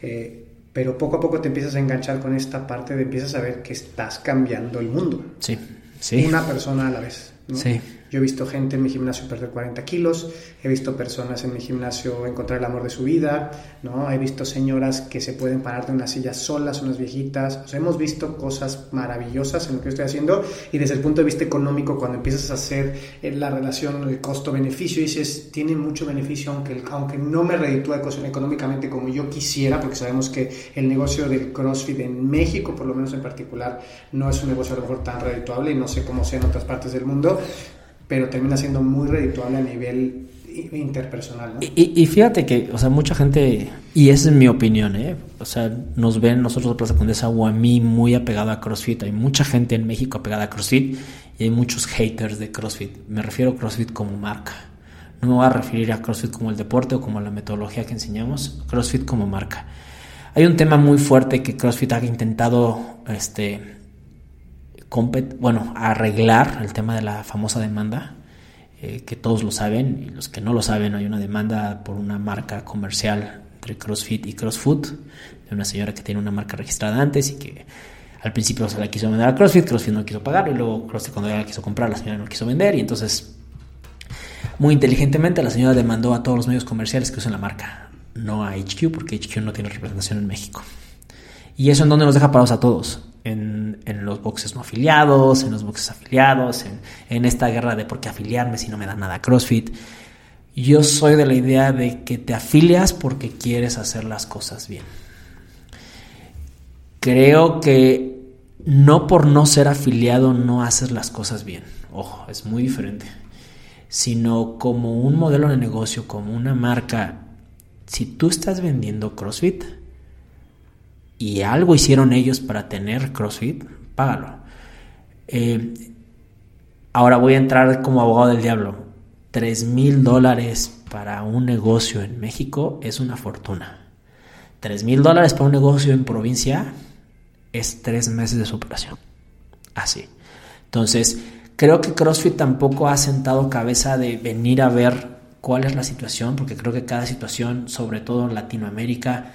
eh, pero poco a poco te empiezas a enganchar con esta parte de empiezas a ver que estás cambiando el mundo. Sí, sí. Una persona a la vez. ¿no? Sí. Yo he visto gente en mi gimnasio perder 40 kilos, he visto personas en mi gimnasio encontrar el amor de su vida, ¿no? He visto señoras que se pueden parar de una silla solas, unas viejitas. O sea, hemos visto cosas maravillosas en lo que estoy haciendo y desde el punto de vista económico, cuando empiezas a hacer eh, la relación, el costo-beneficio, dices, tiene mucho beneficio, aunque, aunque no me reditúa económicamente como yo quisiera, porque sabemos que el negocio del CrossFit en México, por lo menos en particular, no es un negocio a lo mejor tan redituable y no sé cómo sea en otras partes del mundo pero termina siendo muy redituable a nivel interpersonal. ¿no? Y, y, fíjate que, o sea, mucha gente, y esa es mi opinión, ¿eh? o sea, nos ven nosotros de Plaza Condesa o a mí muy apegado a CrossFit. Hay mucha gente en México apegada a CrossFit y hay muchos haters de CrossFit. Me refiero a CrossFit como marca. No me voy a referir a CrossFit como el deporte o como la metodología que enseñamos, CrossFit como marca. Hay un tema muy fuerte que CrossFit ha intentado, este, bueno, arreglar el tema de la famosa demanda, eh, que todos lo saben, y los que no lo saben, hay una demanda por una marca comercial entre CrossFit y CrossFood, de una señora que tiene una marca registrada antes y que al principio se la quiso vender a CrossFit, CrossFit no quiso pagar, y luego CrossFit cuando la quiso comprar, la señora no quiso vender, y entonces, muy inteligentemente, la señora demandó a todos los medios comerciales que usan la marca, no a HQ, porque HQ no tiene representación en México. Y eso en donde nos deja parados a todos en, los boxes no afiliados, en los boxes afiliados, en, en, esta guerra de por qué afiliarme si no me da nada CrossFit. Yo soy de la idea de que te afilias porque quieres hacer las cosas bien. Creo que no por no ser afiliado no haces las cosas bien. Ojo, es muy diferente. Sino como un modelo de negocio, como una marca. Si tú estás vendiendo CrossFit, y algo hicieron ellos para tener CrossFit, págalo. Eh, ahora voy a entrar como abogado del diablo. 3 mil dólares para un negocio en México es una fortuna. 3 mil dólares para un negocio en provincia es tres meses de superación. Así. Entonces, creo que CrossFit tampoco ha sentado cabeza de venir a ver cuál es la situación, porque creo que cada situación, sobre todo en Latinoamérica,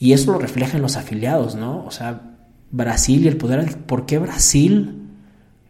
y eso lo refleja en los afiliados, ¿no? O sea, Brasil y el poder... ¿Por qué Brasil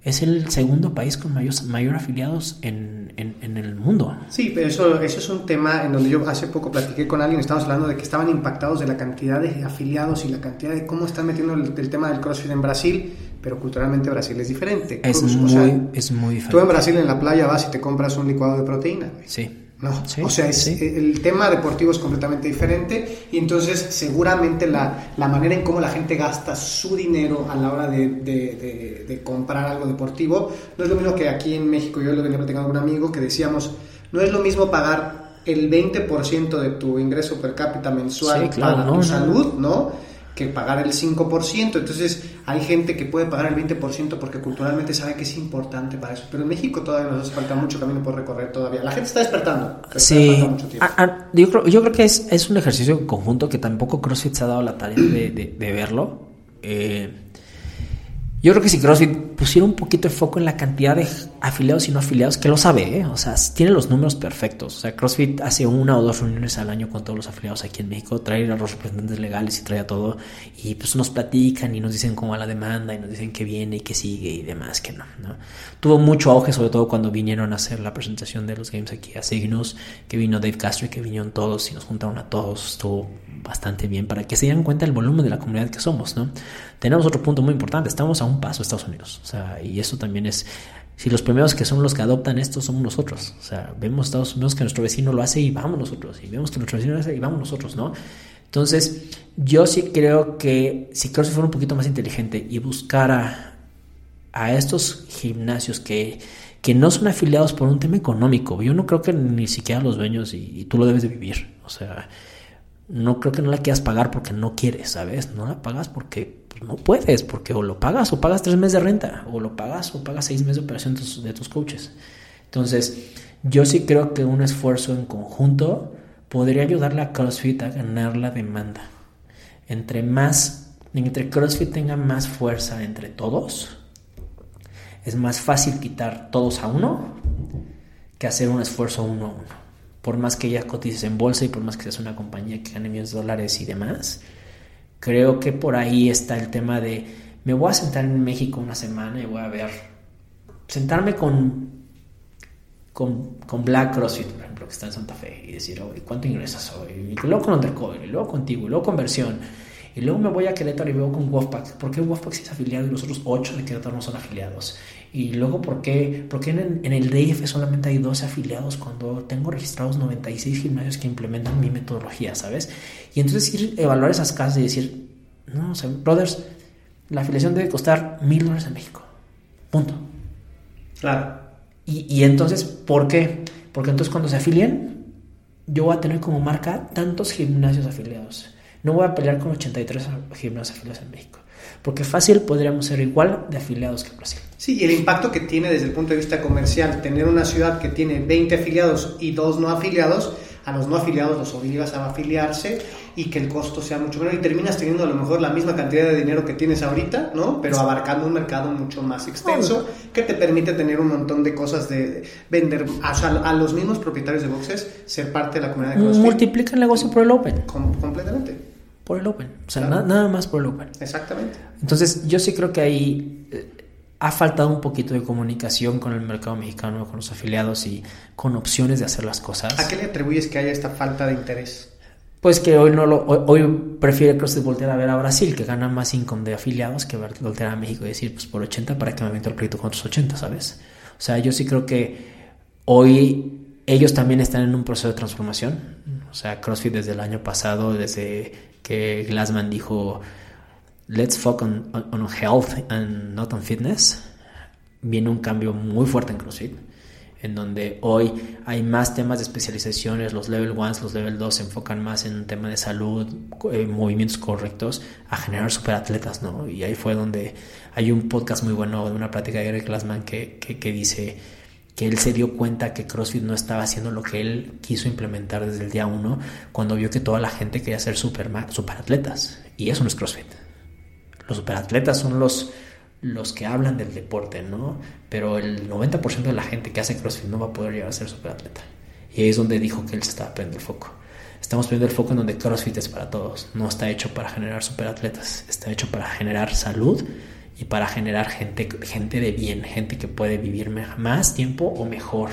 es el segundo país con mayor, mayor afiliados en, en, en, el mundo? Sí, pero eso, eso es un tema en donde yo hace poco platiqué con alguien, estábamos hablando de que estaban impactados de la cantidad de afiliados y la cantidad de cómo están metiendo el, el tema del CrossFit en Brasil, pero culturalmente Brasil es diferente. Es, Cruz, muy, o sea, es muy diferente. Tú en Brasil en la playa vas y te compras un licuado de proteína. Güey. Sí. No, Sí, o sea, es, sí. el tema deportivo es completamente diferente y entonces seguramente la, la, manera en cómo la gente gasta su dinero a la hora de, de, de, de, comprar algo deportivo no es lo mismo que aquí en México. Yo lo venía platicando con un amigo que decíamos, no es lo mismo pagar el 20% de tu ingreso per cápita mensual Sí, claro, para no, tu no. salud, ¿no? que pagar el 5%. Entonces hay gente que puede pagar el 20% porque culturalmente sabe que es importante para eso. Pero en México todavía nos hace falta mucho camino por recorrer todavía. La gente está despertando. pero Sí, todavía falta mucho tiempo. Ah, ah, yo, creo, yo creo que es, es un ejercicio conjunto que tampoco CrossFit se ha dado la tarea de, de, de verlo. Eh, yo creo que si CrossFit pusiera un poquito de foco en la cantidad de afiliados y no afiliados, que lo sabe, ¿eh? o sea, tiene los números perfectos. O sea, CrossFit hace una o dos reuniones al año con todos los afiliados aquí en México, trae a los representantes legales y trae a todo, y pues nos platican y nos dicen cómo va la demanda y nos dicen que viene y que sigue y demás, que no, ¿no? Tuvo mucho auge, sobre todo cuando vinieron a hacer la presentación de los games aquí a Signos, que vino Dave Castro y que vinieron todos y nos juntaron a todos, estuvo bastante bien para que se dieran cuenta del volumen de la comunidad que somos, ¿no? Tenemos otro punto muy importante, estamos a un paso Estados Unidos, sea, y eso también es, si los primeros que son los que adoptan esto somos nosotros, o sea, vemos Estados Unidos que nuestro vecino lo hace y vamos nosotros, y vemos que nuestro vecino lo hace y vamos nosotros, ¿no? Entonces, yo sí creo que si CrossFit fuera un poquito más inteligente y buscara a estos gimnasios que, que no son afiliados por un tema económico, yo no creo que ni siquiera los dueños y, tú lo debes de vivir. O sea, no creo que no la quieras pagar porque no quieres, ¿sabes? No la pagas porque pues, no puedes, porque o lo pagas o pagas tres meses de renta, o lo pagas o pagas seis meses de operación de tus, de coaches. Entonces, yo sí creo que un esfuerzo en conjunto podría ayudarle a CrossFit a ganar la demanda. Entre más, entre CrossFit tenga más fuerza entre todos, es más fácil quitar todos a uno que hacer un esfuerzo uno a uno. Por más que ya cotices en bolsa y por más que seas una compañía que gane millones de dólares y demás, creo que por ahí está el tema de me voy a sentar en México una semana y voy a ver, sentarme con con, Black CrossFit, por ejemplo, que está en Santa Fe, y decir, oye, ¿cuánto ingresas hoy? Y luego con Undercover, y luego contigo, y luego conversión. Y luego me voy a Querétaro y veo con Wolfpack. ¿Por qué Wolfpack sí es afiliado y los otros 8 de Querétaro no son afiliados? Y luego, ¿por qué, por qué en, en, el DF solamente hay 12 afiliados cuando tengo registrados 96 gimnasios que implementan mi metodología, ¿sabes? Y entonces ir evaluar esas casas y decir, no, o sea, brothers, la afiliación debe costar mil dólares en México. Punto. Claro. Y, entonces, ¿por qué? Porque entonces cuando se afilien, yo voy a tener como marca tantos gimnasios afiliados. No voy a pelear con 83 gimnasios afiliados en México. Porque fácil podríamos ser igual de afiliados que Brasil. Sí, y el impacto que tiene desde el punto de vista comercial, tener una ciudad que tiene 20 afiliados y dos no afiliados, a los no afiliados los obligas a afiliarse y que el costo sea mucho menor y terminas teniendo a lo mejor la misma cantidad de dinero que tienes ahorita, ¿no? Pero abarcando un mercado mucho más extenso que te permite tener un montón de cosas de vender a los mismos propietarios de boxes ser parte de la comunidad de CrossFit. Multiplica el negocio por el Open. completamente. Por el Open. O sea, nada más por el Open. Exactamente. Entonces, yo sí creo que ahí eh, ha faltado un poquito de comunicación con el mercado mexicano, con los afiliados y con opciones de hacer las cosas. ¿A qué le atribuyes que haya esta falta de interés? Pues que hoy no lo, hoy, prefiere CrossFit voltear a ver a Brasil, que gana más income de afiliados, que voltear a México y decir, pues por 80 para que me aviento el proyecto con otros 80, ¿sabes? O sea, yo sí creo que hoy ellos también están en un proceso de transformación. O sea, CrossFit desde el año pasado, desde que Glassman dijo let's focus on, health and not on fitness, viene un cambio muy fuerte en CrossFit, en donde hoy hay más temas de especializaciones, los level 1, los level 2 se enfocan más en un tema de salud, eh, movimientos correctos, a generar superatletas, ¿no? Y ahí fue donde hay un podcast muy bueno de una plática de Eric Glassman que, que, dice que él se dio cuenta que CrossFit no estaba haciendo lo que él quiso implementar desde el día uno, cuando vio que toda la gente quería ser super, superatletas. Y eso no es CrossFit los superatletas son los, los que hablan del deporte, ¿no? Pero el 90% de la gente que hace CrossFit no va a poder llegar a ser superatleta. Y ahí es donde dijo que él se estaba poniendo el foco. Estamos poniendo el foco en donde CrossFit es para todos. No está hecho para generar superatletas, está hecho para generar salud y para generar gente, gente de bien, gente que puede vivir más tiempo o mejor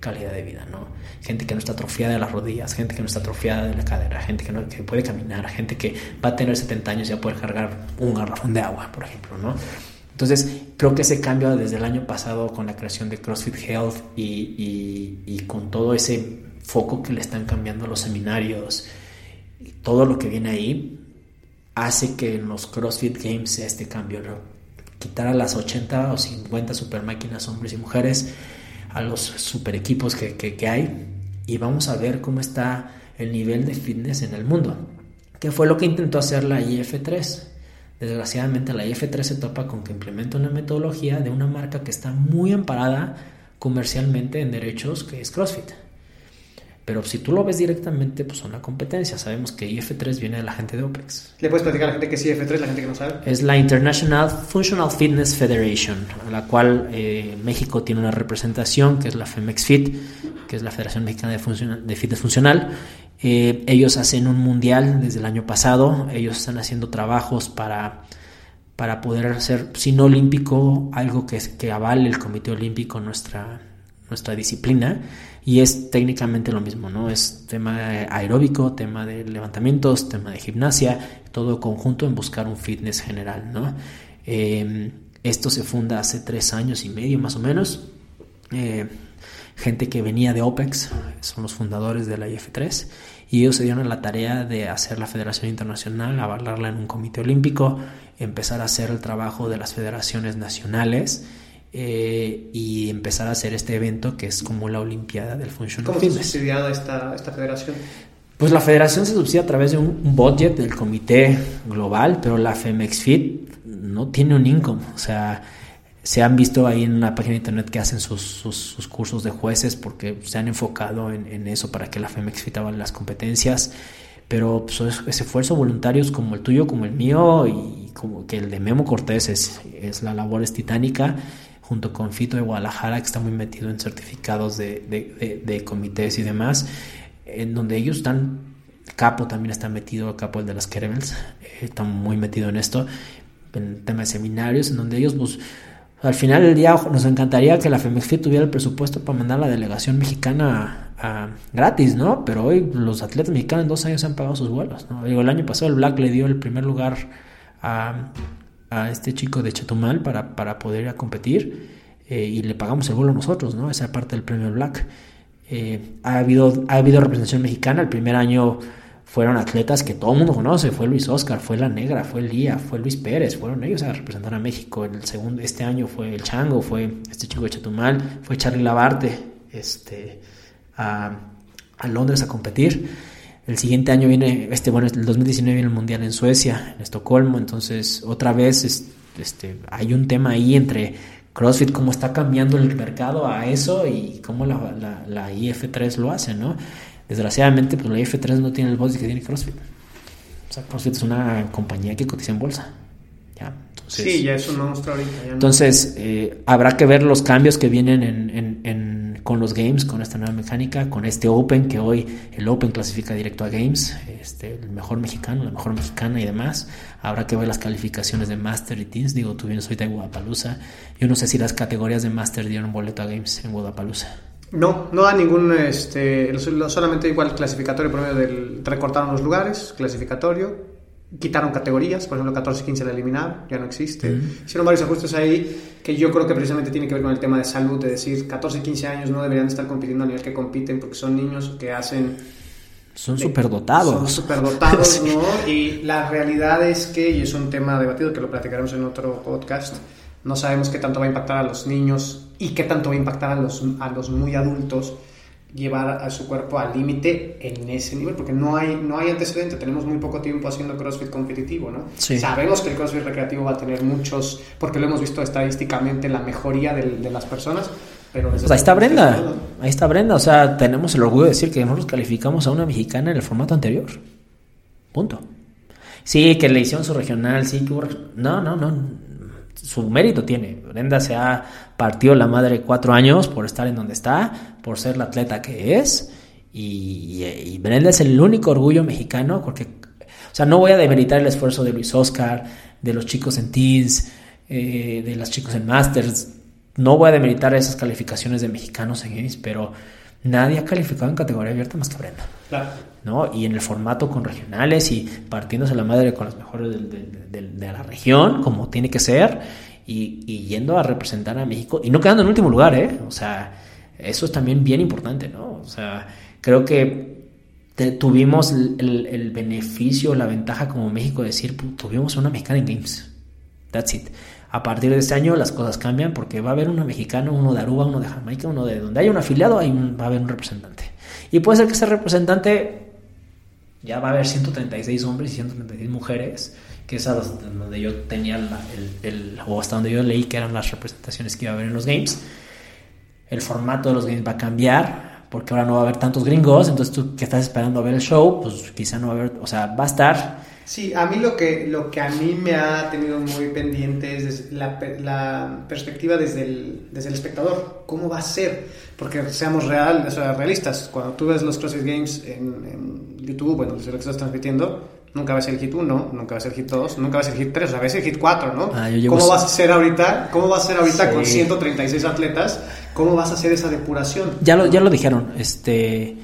calidad de vida, ¿no? Gente que no está atrofiada de las rodillas, gente que no está atrofiada de la cadera, gente que, no, que puede caminar, gente que va a tener 70 años y va a poder cargar un garrafón de agua, por ejemplo, ¿no? Entonces, creo que ese cambio desde el año pasado con la creación de CrossFit Health y, y, con todo ese foco que le están cambiando los seminarios, y todo lo que viene ahí, hace que en los CrossFit Games sea este cambio, ¿no? Quitar a las 80 o 50 super máquinas, hombres y mujeres, a los super equipos que, que, hay y vamos a ver cómo está el nivel de fitness en el mundo. Que fue lo que intentó hacer la IF3. Desgraciadamente la IF3 se topa con que implementa una metodología de una marca que está muy amparada comercialmente en derechos que es CrossFit. Pero si tú lo ves directamente, pues son la competencia. Sabemos que IF3 viene de la gente de OPEX. ¿Le puedes platicar a la gente que es IF3, la gente que no sabe? Es la International Functional Fitness Federation, a la cual eh, México tiene una representación, que es la FEMEXFIT, que es la Federación Mexicana de, de Fitness Funcional. Eh, ellos hacen un mundial desde el año pasado. Ellos están haciendo trabajos para, para poder hacer, si no olímpico, algo que, que avale el Comité Olímpico nuestra, nuestra disciplina y es técnicamente lo mismo, ¿no? Es tema aeróbico, tema de levantamientos, tema de gimnasia, todo conjunto en buscar un fitness general, ¿no? Em, esto se funda hace tres años y medio más o menos. Eh, gente que venía de OPEX, son los fundadores de la IF3, y ellos se dieron a la tarea de hacer la Federación Internacional, avalarla en un comité olímpico, empezar a hacer el trabajo de las federaciones nacionales eh, y empezar a hacer este evento que es como la Olimpiada del Functional ¿Cómo Fitness. está subsidiada esta, esta federación? Pues la federación se subsidia a través de un budget del comité global, pero la Femex Fit no tiene un income. O sea, se han visto ahí en la página de internet que hacen sus, sus, sus cursos de jueces porque se han enfocado en, en, eso para que la Femex Fit haga las competencias. Pero pues, ese esfuerzo voluntarios como el tuyo, como el mío y como que el de Memo Cortés es, es la labor es titánica junto con Fito de Guadalajara que está muy metido en certificados de, de, comités y demás en donde ellos están, Capo también está metido, Capo el de las Kerebels, eh, está muy metido en esto, en tema de seminarios, en donde ellos, pues, al final del día nos encantaría que la FEMEXFIT tuviera el presupuesto para mandar a la delegación mexicana a, gratis, ¿no? Pero hoy los atletas mexicanos en dos años han pagado sus vuelos, ¿no? Digo, el año pasado el Black le dio el primer lugar a, a este chico de Chetumal para, para poder ir a competir eh, y le pagamos el vuelo nosotros, ¿no? Esa parte del premio Black. Eh, ha, habido, ha habido representación mexicana. El primer año fueron atletas que todo el mundo conoce. Fue Luis Oscar, fue La Negra, fue Lía, fue Luis Pérez. Fueron ellos a representar a México. El segundo, este año fue el Chango, fue este chico de Chetumal, fue Charlie Labarte este, a, a Londres a competir. El siguiente año viene, este, bueno, el 2019 viene el Mundial en Suecia, en Estocolmo. Entonces, otra vez este, hay un tema ahí entre CrossFit, cómo está cambiando el mercado a eso y cómo la, la, la IF3 lo hace, ¿no? Desgraciadamente, pues la IF3 no tiene el budget que tiene CrossFit. O sea, CrossFit es una compañía que cotiza en bolsa. ¿ya? Entonces, sí, ya es un monstruo ahorita. Ya no. Entonces, eh, habrá que ver los cambios que vienen en, en, en, con los Games, con esta nueva mecánica, con este Open, que hoy el Open clasifica directo a Games, este, el mejor mexicano, la mejor mexicana y demás. Habrá que ver las calificaciones de Master y Teams. Digo, tú vienes ahorita de Guadalajara. Yo no sé si las categorías de Master dieron boleto a Games en Guadalajara. No, no da ningún, este, solamente igual clasificatorio por medio del, recortaron los lugares, clasificatorio, quitaron categorías, por ejemplo 14 y 15 la eliminaron, ya no existe. Mm. Hicieron varios ajustes ahí que yo creo que precisamente tiene que ver con el tema de salud, de decir 14 y 15 años no deberían estar compitiendo a nivel que compiten porque son niños que hacen... Son superdotados. Son superdotados, ¿no? Y la realidad es que, y es un tema debatido que lo platicaremos en otro podcast, no sabemos qué tanto va a impactar a los niños y qué tanto va a impactar a los, a los muy adultos llevar a su cuerpo al límite en ese nivel, porque no hay, no hay antecedente, tenemos muy poco tiempo haciendo CrossFit competitivo, ¿no? Sí. Sabemos que el CrossFit recreativo va a tener muchos, porque lo hemos visto estadísticamente, la mejoría de, de las personas, pero... Pues ahí está Brenda, ahí está Brenda, o sea, tenemos el orgullo de decir que nosotros calificamos a una mexicana en el formato anterior, punto. Sí, que le hicieron su regional, sí, que hubo... No, no, no, su mérito tiene. Brenda se ha partido la madre cuatro años por estar en donde está, por ser la atleta que es. Y, y, Brenda es el único orgullo mexicano, porque, o sea, no voy a demeritar el esfuerzo de Luis Oscar, de los chicos en Teens, eh, de los chicos en Masters. No voy a demeritar esas calificaciones de mexicanos en Games, pero nadie ha calificado en categoría abierta más que Brenda. Claro. ¿no? Y en el formato con regionales y partiéndose la madre con las mejores de, de, de, de la región, como tiene que ser, y, y, yendo a representar a México y no quedando en último lugar, ¿eh? O sea, eso es también bien importante, ¿no? O sea, creo que te, tuvimos el, el, el, beneficio, la ventaja como México de decir, tuvimos una mexicana en Games. That's it. A partir de este año las cosas cambian porque va a haber una mexicana, uno de Aruba, uno de Jamaica, uno de donde haya un afiliado, hay un, va a haber un representante. Y puede ser que ese representante ya va a haber 136 hombres y 136 mujeres, que es a donde yo tenía el, o hasta donde yo leí que eran las representaciones que iba a haber en los games. El formato de los games va a cambiar, porque ahora no va a haber tantos gringos, entonces tú que estás esperando a ver el show, pues quizá no va a haber, o sea, va a estar... Sí, a mí lo que, lo que a mí me ha tenido muy pendiente es la, la perspectiva desde el, desde el espectador, cómo va a ser, porque seamos real, o sea, realistas, cuando tú ves los CrossFit Games en, en YouTube, bueno, desde lo que estás transmitiendo, nunca ves el hit 1, nunca ves el hit 2, nunca ves el hit 3, o sea, ves el hit 4, ¿no? Ah, ¿Cómo vas a hacer ahorita? ¿Cómo vas a hacer ahorita sí. con 136 atletas? ¿Cómo vas a hacer esa depuración? Ya lo, ya lo dijeron, este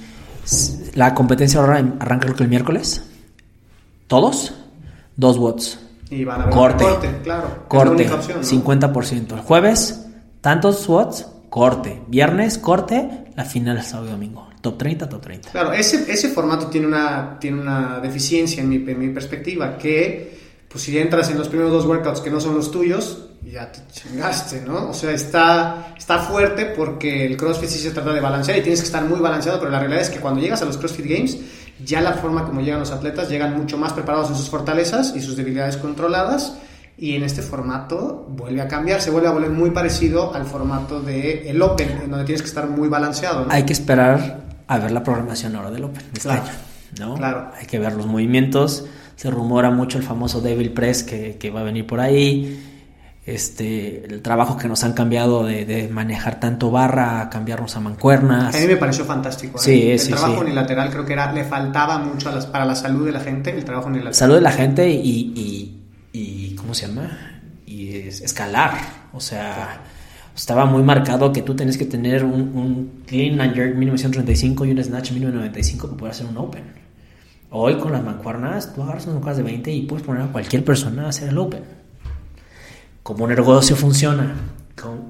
la competencia ahora arranca creo que el miércoles. Todos, dos watts. Y van a ver corte, corte, claro. Corte, es opción, ¿no? 50%. El jueves, tantos watts, corte. Viernes, corte, la final sábado y domingo. Top 30, top 30. Claro, ese, ese formato tiene una, tiene una deficiencia en mi, en mi perspectiva, que pues si entras en los primeros dos workouts que no son los tuyos, ya te chingaste, ¿no? O sea, está, está fuerte porque el CrossFit sí se trata de balancear y tienes que estar muy balanceado, pero la realidad es que cuando llegas a los CrossFit Games, ya la forma como llegan los atletas, llegan mucho más preparados en sus fortalezas y sus debilidades controladas y en este formato vuelve a cambiar, se vuelve a volver muy parecido al formato del el Open, en donde tienes que estar muy balanceado. Hay que esperar a ver la programación ahora del Open este claro, año, ¿no? Claro. Hay que ver los movimientos, se rumora mucho el famoso Devil Press que, que va a venir por ahí, este, el trabajo que nos han cambiado de, de, manejar tanto barra cambiarnos a mancuernas. A mí me pareció fantástico. ¿eh? Sí, el sí, trabajo sí. unilateral creo que era, le faltaba mucho a las, para la salud de la gente, el trabajo unilateral. Salud de la gente y, y, y ¿cómo se llama? Y es, escalar. O sea, estaba muy marcado que tú tenías que tener un, un clean and jerk 1935 y un snatch 1995 para poder hacer un open. Hoy con las mancuernas, tú agarras unas mancuernas de 20 y puedes poner a cualquier persona a hacer el open. Como un negocio funciona,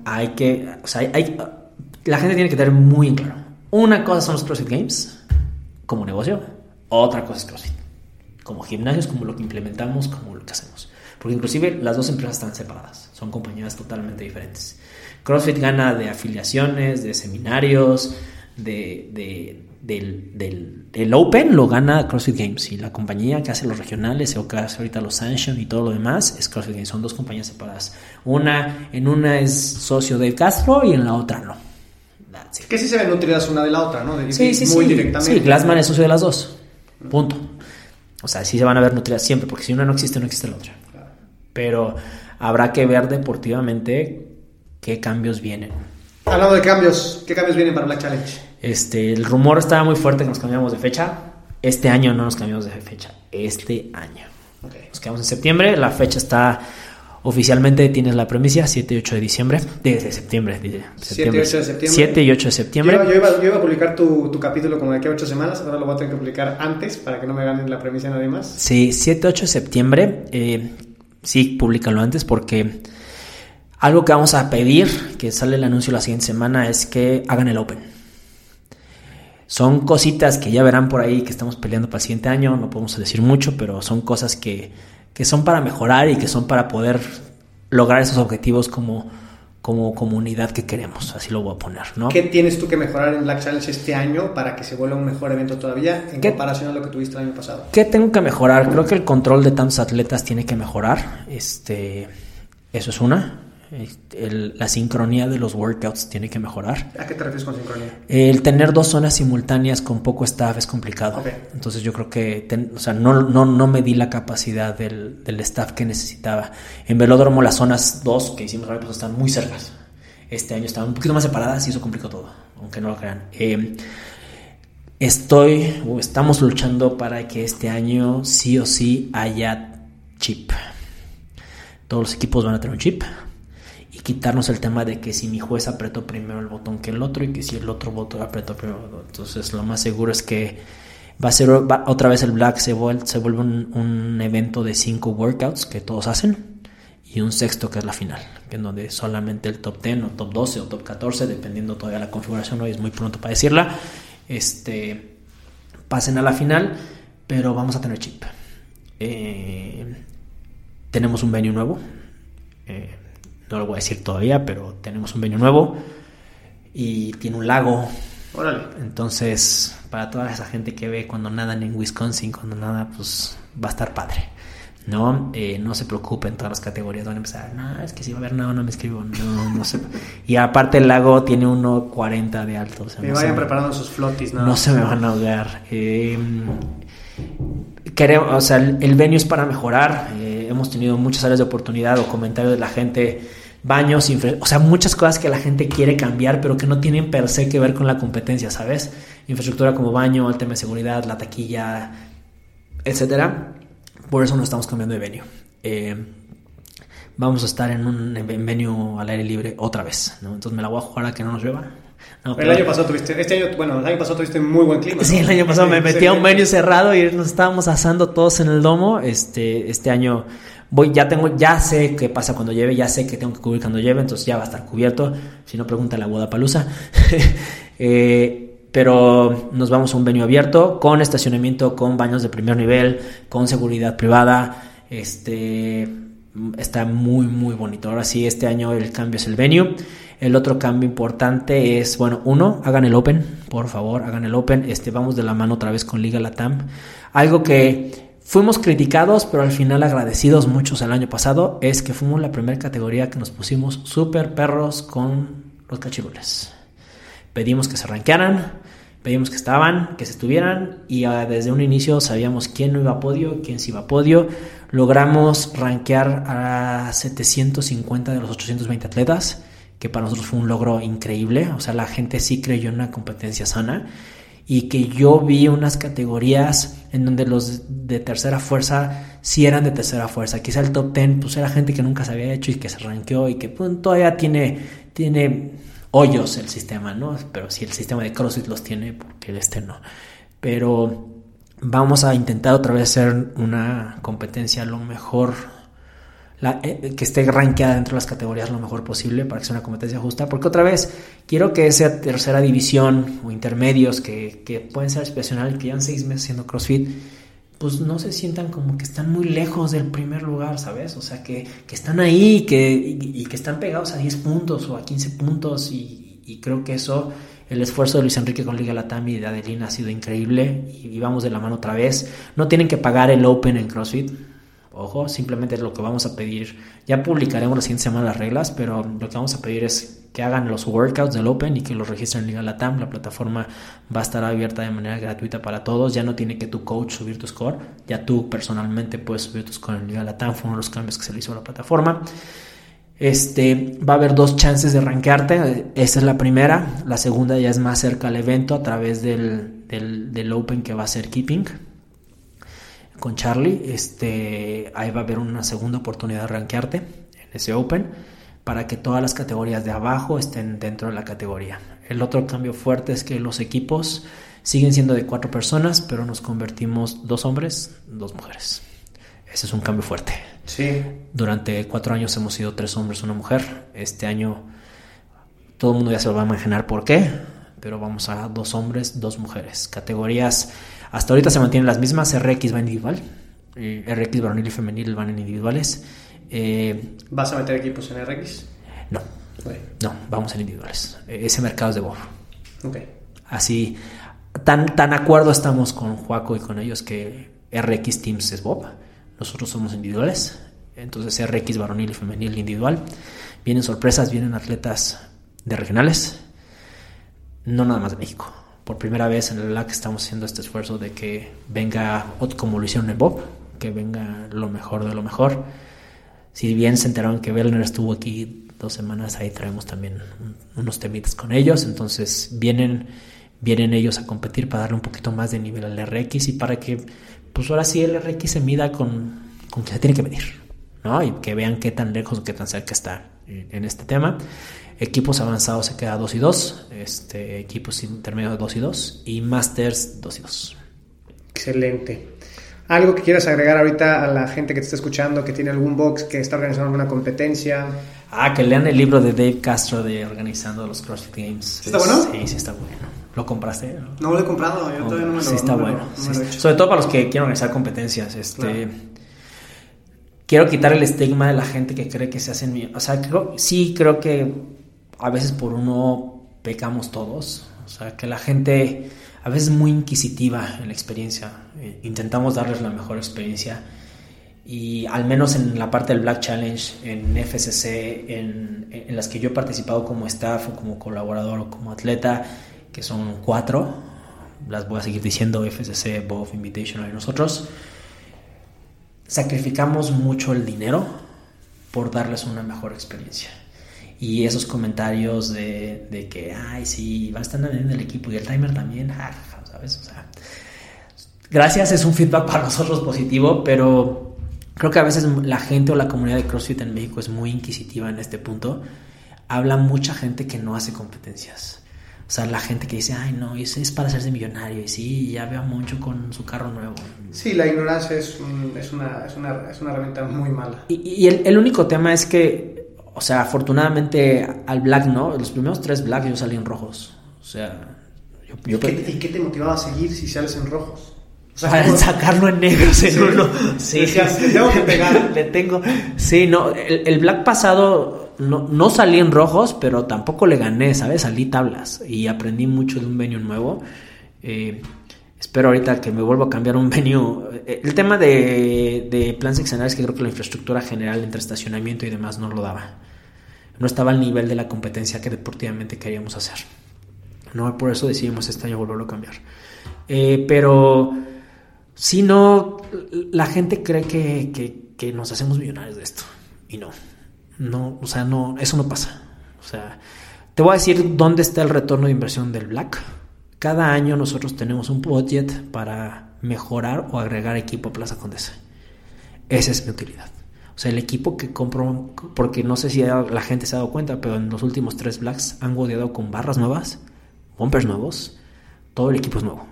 hay que, o sea, hay, la gente tiene que tener muy en claro. Una cosa son los CrossFit Games como negocio, otra cosa es CrossFit. Como gimnasios, como lo que implementamos, como lo que hacemos. Porque inclusive las dos empresas están separadas, son compañías totalmente diferentes. CrossFit gana de afiliaciones, de seminarios, de, de, del, del, del, Open lo gana CrossFit Games y la compañía que hace los regionales o que hace ahorita los Sanction y todo lo demás es CrossFit Games. Son dos compañías separadas. Una, en una es socio de Castro y en la otra no. Que sí se ven nutridas una de la otra, ¿no? De, sí, sí, muy sí. directamente. Sí, Glassman es socio de las dos. Punto. O sea, sí se van a ver nutridas siempre, porque si una no existe, no existe la otra. Claro. Pero habrá que ver deportivamente qué cambios vienen. Hablando de cambios, ¿qué cambios vienen para Black Challenge? Este, el rumor estaba muy fuerte que nos cambiamos de fecha. Este año no nos cambiamos de fecha. Este año. Okay. Nos quedamos en septiembre. La fecha está oficialmente, tienes la premisa, 7 y 8 de diciembre. De, de septiembre, de septiembre. 7 y 8 de septiembre. 7 y 8 de septiembre. Yo, yo, iba, yo iba, a publicar tu, tu, capítulo como de aquí a 8 semanas. Ahora lo voy a tener que publicar antes para que no me ganen la premisa nadie más. Sí, 7 8 de septiembre. Eh, sí, públicalo antes porque algo que vamos a pedir, que sale el anuncio la siguiente semana, es que hagan el Open. Son cositas que ya verán por ahí que estamos peleando para el siguiente año, no podemos decir mucho, pero son cosas que, que son para mejorar y que son para poder lograr esos objetivos como, como comunidad que queremos, así lo voy a poner, ¿no? ¿Qué tienes tú que mejorar en Black Challenge este año para que se vuelva un mejor evento todavía en ¿Qué? comparación a lo que tuviste el año pasado? ¿Qué tengo que mejorar? Creo que el control de tantos atletas tiene que mejorar, este, eso es una. El, la sincronía de los workouts tiene que mejorar. ¿A qué te refieres con sincronía? El tener dos zonas simultáneas con poco staff es complicado. Okay. Entonces yo creo que ten, o sea, no, no, no me di la capacidad del, del, staff que necesitaba. En Velódromo las zonas 2 que hicimos año pasado están muy cercas. Este año estaban un poquito más separadas y eso complicó todo, aunque no lo crean. Eh, estoy, o estamos luchando para que este año sí o sí haya chip. Todos los equipos van a tener un chip quitarnos el tema de que si mi juez apretó primero el botón que el otro y que si el otro botón apretó primero. Entonces lo más seguro es que va a ser otra vez el Black se vuelve, se vuelve un, evento de cinco workouts que todos hacen y un sexto que es la final, en donde solamente el top 10 o top 12 o top 14, dependiendo todavía la configuración, hoy es muy pronto para decirla, este, pasen a la final, pero vamos a tener chip. Eh, tenemos un venue nuevo. Eh, no lo voy a decir todavía, pero tenemos un venue nuevo y tiene un lago. Órale. Entonces, para toda esa gente que ve cuando nadan en Wisconsin, cuando nada, pues va a estar padre. No, eh, no se preocupen, todas las categorías van a empezar. No, es que si va a haber nada, no me escribo. No, no sé. Y aparte, el lago tiene 1,40 de alto. O sea, me no vayan se, preparando sus flotis, ¿no? No se me van a ahogar. Eh, queremos, o sea, el, el, venue es para mejorar. Eh, hemos tenido muchas áreas de oportunidad o comentarios de la gente baños, o sea, muchas cosas que la gente quiere cambiar, pero que no tienen per se que ver con la competencia, ¿sabes? Infraestructura como baño, el tema de seguridad, la taquilla, etcétera. Por eso nos estamos cambiando de venue. Eh, vamos a estar en un venue al aire libre otra vez, ¿no? Entonces me la voy a jugar a que no nos llueva. el año pasado tuviste, este año, bueno, el año pasado tuviste muy buen clima. Sí, el año pasado me metí a un venue cerrado y nos estábamos asando todos en el domo. Este, este año voy, ya tengo, ya sé qué pasa cuando lleve, ya sé que tengo que cubrir cuando lleve, entonces ya va a estar cubierto. Si no, pregunta la boda palusa. pero nos vamos a un venue abierto, con estacionamiento, con baños de primer nivel, con seguridad privada. Este está muy, muy bonito. Ahora sí, este año el cambio es el venue. El otro cambio importante es, bueno, uno, hagan el Open, por favor, hagan el Open. Este, vamos de la mano otra vez con Liga Latam. Algo que fuimos criticados, pero al final agradecidos muchos el año pasado, es que fuimos la primera categoría que nos pusimos super perros con los cachirules. Pedimos que se ranquearan, pedimos que estaban, que se estuvieran y ah, desde un inicio sabíamos quién no iba a podio, quién sí iba a podio. Logramos rankear a 750 de los 820 atletas que para nosotros fue un logro increíble, o sea, la gente sí creyó en una competencia sana y que yo vi unas categorías en donde los de tercera fuerza sí eran de tercera fuerza, quizá el top ten pues era gente que nunca se había hecho y que se ranqueó y que pues, todavía tiene, tiene hoyos el sistema, ¿no? Pero si el sistema de CrossFit los tiene, porque este no. Pero vamos a intentar otra vez hacer una competencia lo mejor eh, que esté rankeada dentro de las categorías lo mejor posible para que sea una competencia justa. Porque otra vez, quiero que esa tercera división o intermedios que, que pueden ser excepcionales, que llevan seis meses haciendo CrossFit, pues no se sientan como que están muy lejos del primer lugar, ¿sabes? O sea, que, que están ahí que, y, que están pegados a 10 puntos o a 15 puntos y, y creo que eso el esfuerzo de Luis Enrique con Liga Latami y de Adelina ha sido increíble y vamos de la mano otra vez. No tienen que pagar el Open en CrossFit, Ojo, simplemente lo que vamos a pedir. Ya publicaremos la siguiente semana las reglas, pero lo que vamos a pedir es que hagan los workouts del Open y que los registren en Liga Latam. La plataforma va a estar abierta de manera gratuita para todos. Ya no tiene que tu coach subir tu score. Ya tú personalmente puedes subir tu score en Liga Latam. Fue uno de los cambios que se le hizo a la plataforma. Este, va a haber dos chances de rankearte. Esta es la primera. La segunda ya es más cerca al evento a través del, del Open que va a ser Keeping con Charlie, este, ahí va a haber una segunda oportunidad de rankearte en ese Open para que todas las categorías de abajo estén dentro de la categoría. El otro cambio fuerte es que los equipos siguen siendo de cuatro personas, pero nos convertimos dos hombres, dos mujeres. Ese es un cambio fuerte. Sí. Durante cuatro años hemos sido tres hombres, una mujer. Este año todo el mundo ya se lo va a imaginar por qué, pero vamos a dos hombres, dos mujeres. Categorías hasta ahorita se mantienen las mismas, RX va individual, eh, RX varonil y femenil van en individuales. Eh, ¿Vas a meter equipos en RX? No, no, vamos en individuales. E, ese mercado es de Bob. Okay. Así, tan, tan acuerdo estamos con Juaco y con ellos que RX Teams es Bob, nosotros somos individuales, entonces RX varonil y femenil individual. Vienen sorpresas, vienen atletas de regionales, no nada más de México por primera vez en el LAC estamos haciendo este esfuerzo de que venga, como lo hicieron en Bob, que venga lo mejor de lo mejor. Si bien se enteraron que Bellner estuvo aquí dos semanas, ahí traemos también unos temitas con ellos. Entonces vienen, vienen ellos a competir para darle un poquito más de nivel al RX y para que, pues ahora sí el RX se mida con, con que se tiene que medir, ¿no? Y que vean qué tan lejos qué tan cerca está en este tema. Equipos avanzados se queda 2 y 2, este, equipos intermedios 2 y 2 y Masters 2 y 2. Excelente. ¿Algo que quieras agregar ahorita a la gente que te está escuchando, que tiene algún box, que está organizando alguna competencia? Ah, que lean el libro de Dave Castro de Organizando los CrossFit Games. ¿Está bueno? Sí, sí está bueno. ¿Lo compraste? No, lo he comprado, yo todavía no me lo Sí, está bueno. Sobre todo para los que quieren organizar competencias. Este, Quiero quitar el estigma de la gente que cree que se hacen... O sea, creo, sí creo que a veces por uno pecamos todos. O sea, que la gente a veces es muy inquisitiva en la experiencia. Eh, intentamos darles la mejor experiencia. Y al menos en la parte del Black Challenge, en FCC, en, en las que yo he participado como staff o como colaborador o como atleta, que son cuatro, las voy a seguir diciendo, FCC, BOF, Invitational y nosotros, sacrificamos mucho el dinero por darles una mejor experiencia y esos comentarios de, de que, ay, sí, va a estar en el equipo y el timer también, ¿sabes? O sea, gracias, es un feedback para nosotros positivo, pero creo que a veces la gente o la comunidad de CrossFit en México es muy inquisitiva en este punto. Habla mucha gente que no hace competencias. O sea, la gente que dice, ay, no, eso es para hacerse millonario. Y sí, ya veo mucho con su carro nuevo. Sí, la ignorancia es, es, una, es, una, es, una, herramienta muy mala. Y, y el, el, único tema es que, o sea, afortunadamente al black, ¿no? Los primeros tres black yo salí en rojos. O sea, yo, yo ¿Y, qué, ¿Y, qué, te motivaba a seguir si sales en rojos? O sea, para sacarlo en negros en sí. uno. Sí, Decías, le tengo que pegar. le tengo. Sí, no, el, el black pasado no, no, salí en rojos, pero tampoco le gané, ¿sabes? Salí tablas y aprendí mucho de un venue nuevo. Eh, espero ahorita que me vuelva a cambiar un venue. El tema de, de plan seccional es que creo que la infraestructura general entre estacionamiento y demás no lo daba. No estaba al nivel de la competencia que deportivamente queríamos hacer. No, por eso decidimos este año volverlo a cambiar. Eh, pero si no, la gente cree que, que, nos hacemos millonarios de esto. Y no. No, o sea, no, eso no pasa. O sea, te voy a decir dónde está el retorno de inversión del Black. Cada año nosotros tenemos un budget para mejorar o agregar equipo a Plaza Condesa. Esa es mi utilidad. Sea, el equipo que compro, porque no sé si la gente se ha dado cuenta, pero en los últimos tres Blacks han godeado con barras nuevas, bumpers nuevos, todo el equipo es nuevo.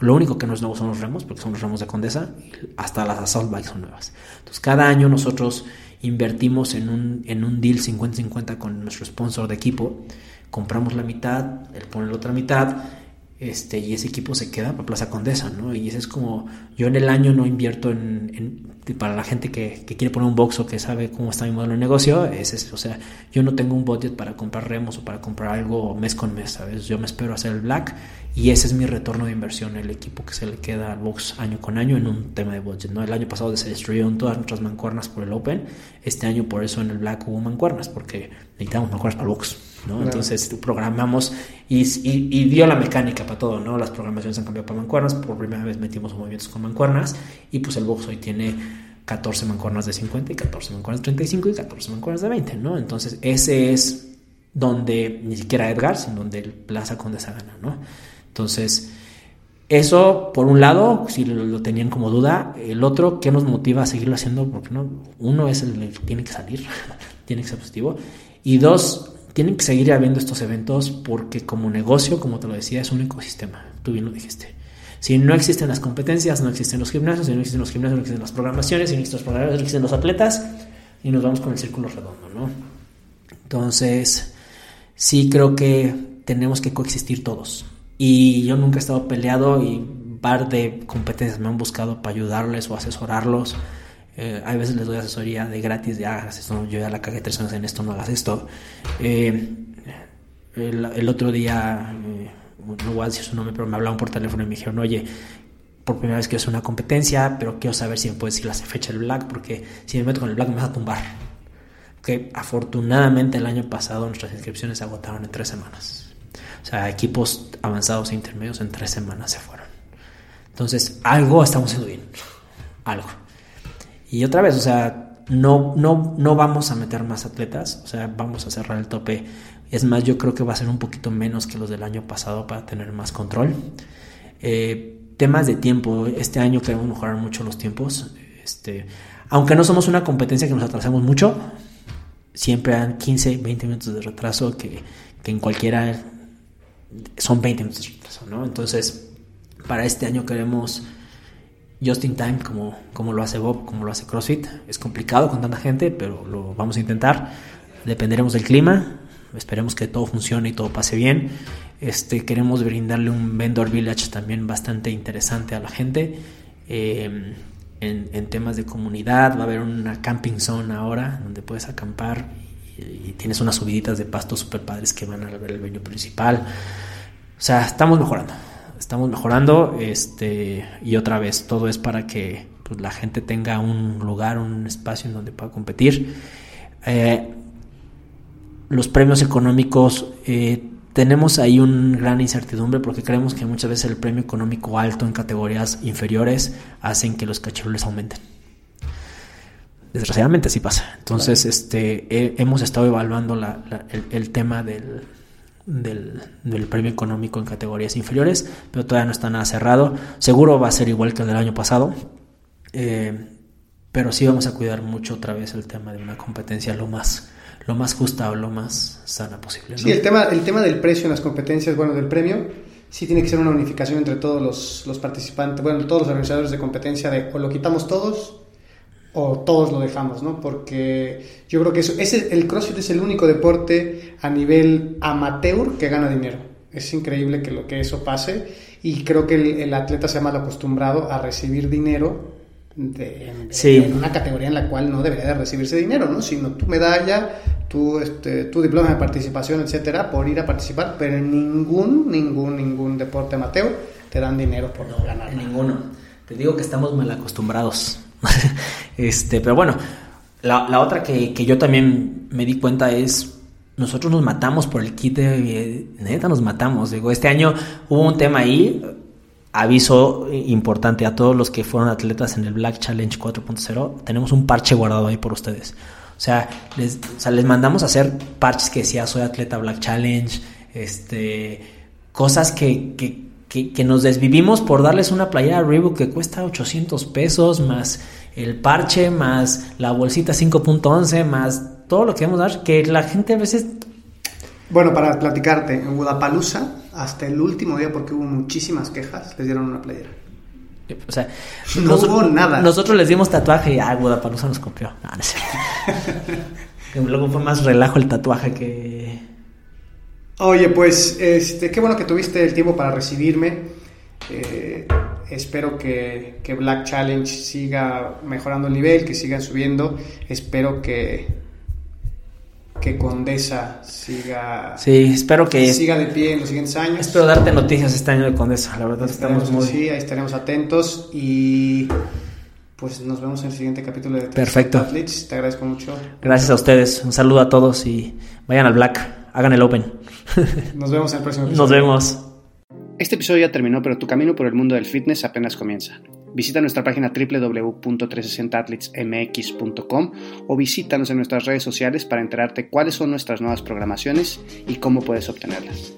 Lo único que no es nuevo son los remos, porque son los remos de Condesa, hasta las Assault Bikes son nuevas. Entonces, cada año nosotros invertimos en un, en un deal 50-50 con nuestro sponsor de equipo, compramos la mitad, él pone la otra mitad, este, y ese equipo se queda para Plaza Condesa, ¿no? Y ese es como, yo en el año no invierto en, para la gente que, que, quiere poner un box o que sabe cómo está mi modelo de negocio, o sea, yo no tengo un budget para comprar remos o para comprar algo mes con mes. Yo me espero hacer el black y ese es mi retorno de inversión, el equipo que se le queda al box año con año en un tema de budget, ¿no? El año pasado se destruyeron todas nuestras mancuernas por el Open, este año por eso en el black hubo mancuernas, porque necesitamos mancuernas para el box. ¿No? Claro. Entonces programamos y, y, y, dio la mecánica para todo, ¿no? Las programaciones han cambiado para mancuernas, por primera vez metimos movimientos con mancuernas y pues el box hoy tiene 14 mancuernas de 50 y 14 mancuernas de 35 y 14 mancuernas de 20, ¿no? Entonces ese es donde ni siquiera Edgar, sino donde el Plaza Condesa gana, ¿no? Entonces, eso por un lado, si lo, lo, tenían como duda, el otro, ¿qué nos motiva a seguirlo haciendo? Porque no, uno es el que tiene que salir, tiene que ser positivo, y dos, tienen que seguir habiendo estos eventos porque como negocio, como te lo decía, es un ecosistema. Tú bien lo dijiste. Si no existen las competencias, no existen los gimnasios, si no existen los gimnasios, no existen las programaciones, si no existen los programas, no existen los atletas, y nos vamos con el círculo redondo, ¿no? Entonces, sí creo que tenemos que coexistir todos. Y yo nunca he estado peleado y par de competencias me han buscado para ayudarles o asesorarlos. Eh, hay veces les doy asesoría de gratis, de ah, esto, yo ya la cagué tres años en esto, no hagas esto. Eh, el, el, otro día, eh, no voy a decir su nombre, pero me hablaron por teléfono y me dijeron, oye, por primera vez quiero hacer una competencia, pero quiero saber si me puedes decir la fecha del black, porque si me meto con el black me vas a tumbar. Que afortunadamente el año pasado nuestras inscripciones se agotaron en tres semanas. O sea, equipos avanzados e intermedios en tres semanas se fueron. Entonces, algo estamos haciendo bien. Algo. Y otra vez, o sea, no, no, no vamos a meter más atletas, o sea, vamos a cerrar el tope. Es más, yo creo que va a ser un poquito menos que los del año pasado para tener más control. Eh, temas de tiempo, este año queremos mejorar mucho los tiempos. Este, aunque no somos una competencia que nos atrasemos mucho, siempre hay 15, 20 minutos de retraso que, que en cualquiera son 20 minutos de retraso, ¿no? Entonces, para este año queremos just in time como, como lo hace Bob, como lo hace CrossFit. Es complicado con tanta gente, pero lo vamos a intentar. Dependeremos del clima. Esperemos que todo funcione y todo pase bien. Este, queremos brindarle un vendor village también bastante interesante a la gente. Eh, en, en, temas de comunidad va a haber una camping zone ahora donde puedes acampar y, tienes unas subiditas de pasto super padres que van a ver el venue principal. O sea, estamos mejorando estamos mejorando este y otra vez todo es para que pues, la gente tenga un lugar un espacio en donde pueda competir. Eh, los premios económicos eh, tenemos ahí una gran incertidumbre porque creemos que muchas veces el premio económico alto en categorías inferiores hacen que los cachirules aumenten. Desgraciadamente así pasa. Entonces claro. este hemos estado evaluando la, la, el, el tema del del, del, premio económico en categorías inferiores, pero todavía no está nada cerrado. Seguro va a ser igual que el del año pasado. Eh, pero sí vamos a cuidar mucho otra vez el tema de una competencia lo más lo más justa o lo más sana posible. Sí, el tema, el tema del precio en las competencias, bueno, del premio, sí tiene que ser una unificación entre todos los, los participantes, bueno, todos los organizadores de competencia de o lo quitamos todos o todos lo dejamos, ¿no? Porque yo creo que eso, ese, el CrossFit es el único deporte a nivel amateur que gana dinero. Es increíble que lo que eso pase y creo que el, el atleta se ha mal acostumbrado a recibir dinero de, en, Sí. en una categoría en la cual no debería de recibirse dinero, ¿no? Sino tu medalla, tu, este, tu diploma de participación, etcétera, por ir a participar, pero en ningún, ningún, ningún deporte amateur te dan dinero por no ganar. En ninguno. Te digo que estamos mal acostumbrados. este, pero bueno, la, la otra que, que yo también me di cuenta es. Nosotros nos matamos por el kit de. Neta, nos matamos. Digo, este año hubo un tema ahí. Aviso importante a todos los que fueron atletas en el Black Challenge 4.0. Tenemos un parche guardado ahí por ustedes. O sea, les, les mandamos a hacer parches que decía soy atleta Black Challenge. Este. Cosas que, que, que, que nos desvivimos por darles una playera Reebok que cuesta 800 pesos, más el parche, más la bolsita 5.11, más todo lo que vamos a dar, que la gente a veces... Bueno, para platicarte, en Budapalooza, hasta el último día, porque hubo muchísimas quejas, les dieron una playera. O sea, No hubo nada. Nosotros les dimos tatuaje y ah, Guadalajara nos copió. No, no cierto. Luego fue más relajo el tatuaje que... Oye, pues este, qué bueno que tuviste el tiempo para recibirme. Eh, espero que, que Black Challenge siga mejorando el nivel, que sigan subiendo. Espero que, que Condesa siga, Sí, espero que... siga de pie en los siguientes años. Espero darte noticias este año de Condesa. La verdad estamos muy... sí, ahí estaremos atentos y pues nos vemos en el siguiente capítulo de Perfecto. Athletes. Te agradezco mucho. Gracias a ustedes. Un saludo a todos y vayan al Black. Hagan el Open. Nos vemos en el próximo episodio. Nos vemos. Este episodio ya terminó, pero tu camino por el mundo del fitness apenas comienza. Visita nuestra página www.360athletesmx.com o visítanos en nuestras redes sociales para enterarte cuáles son nuestras nuevas programaciones y cómo puedes obtenerlas.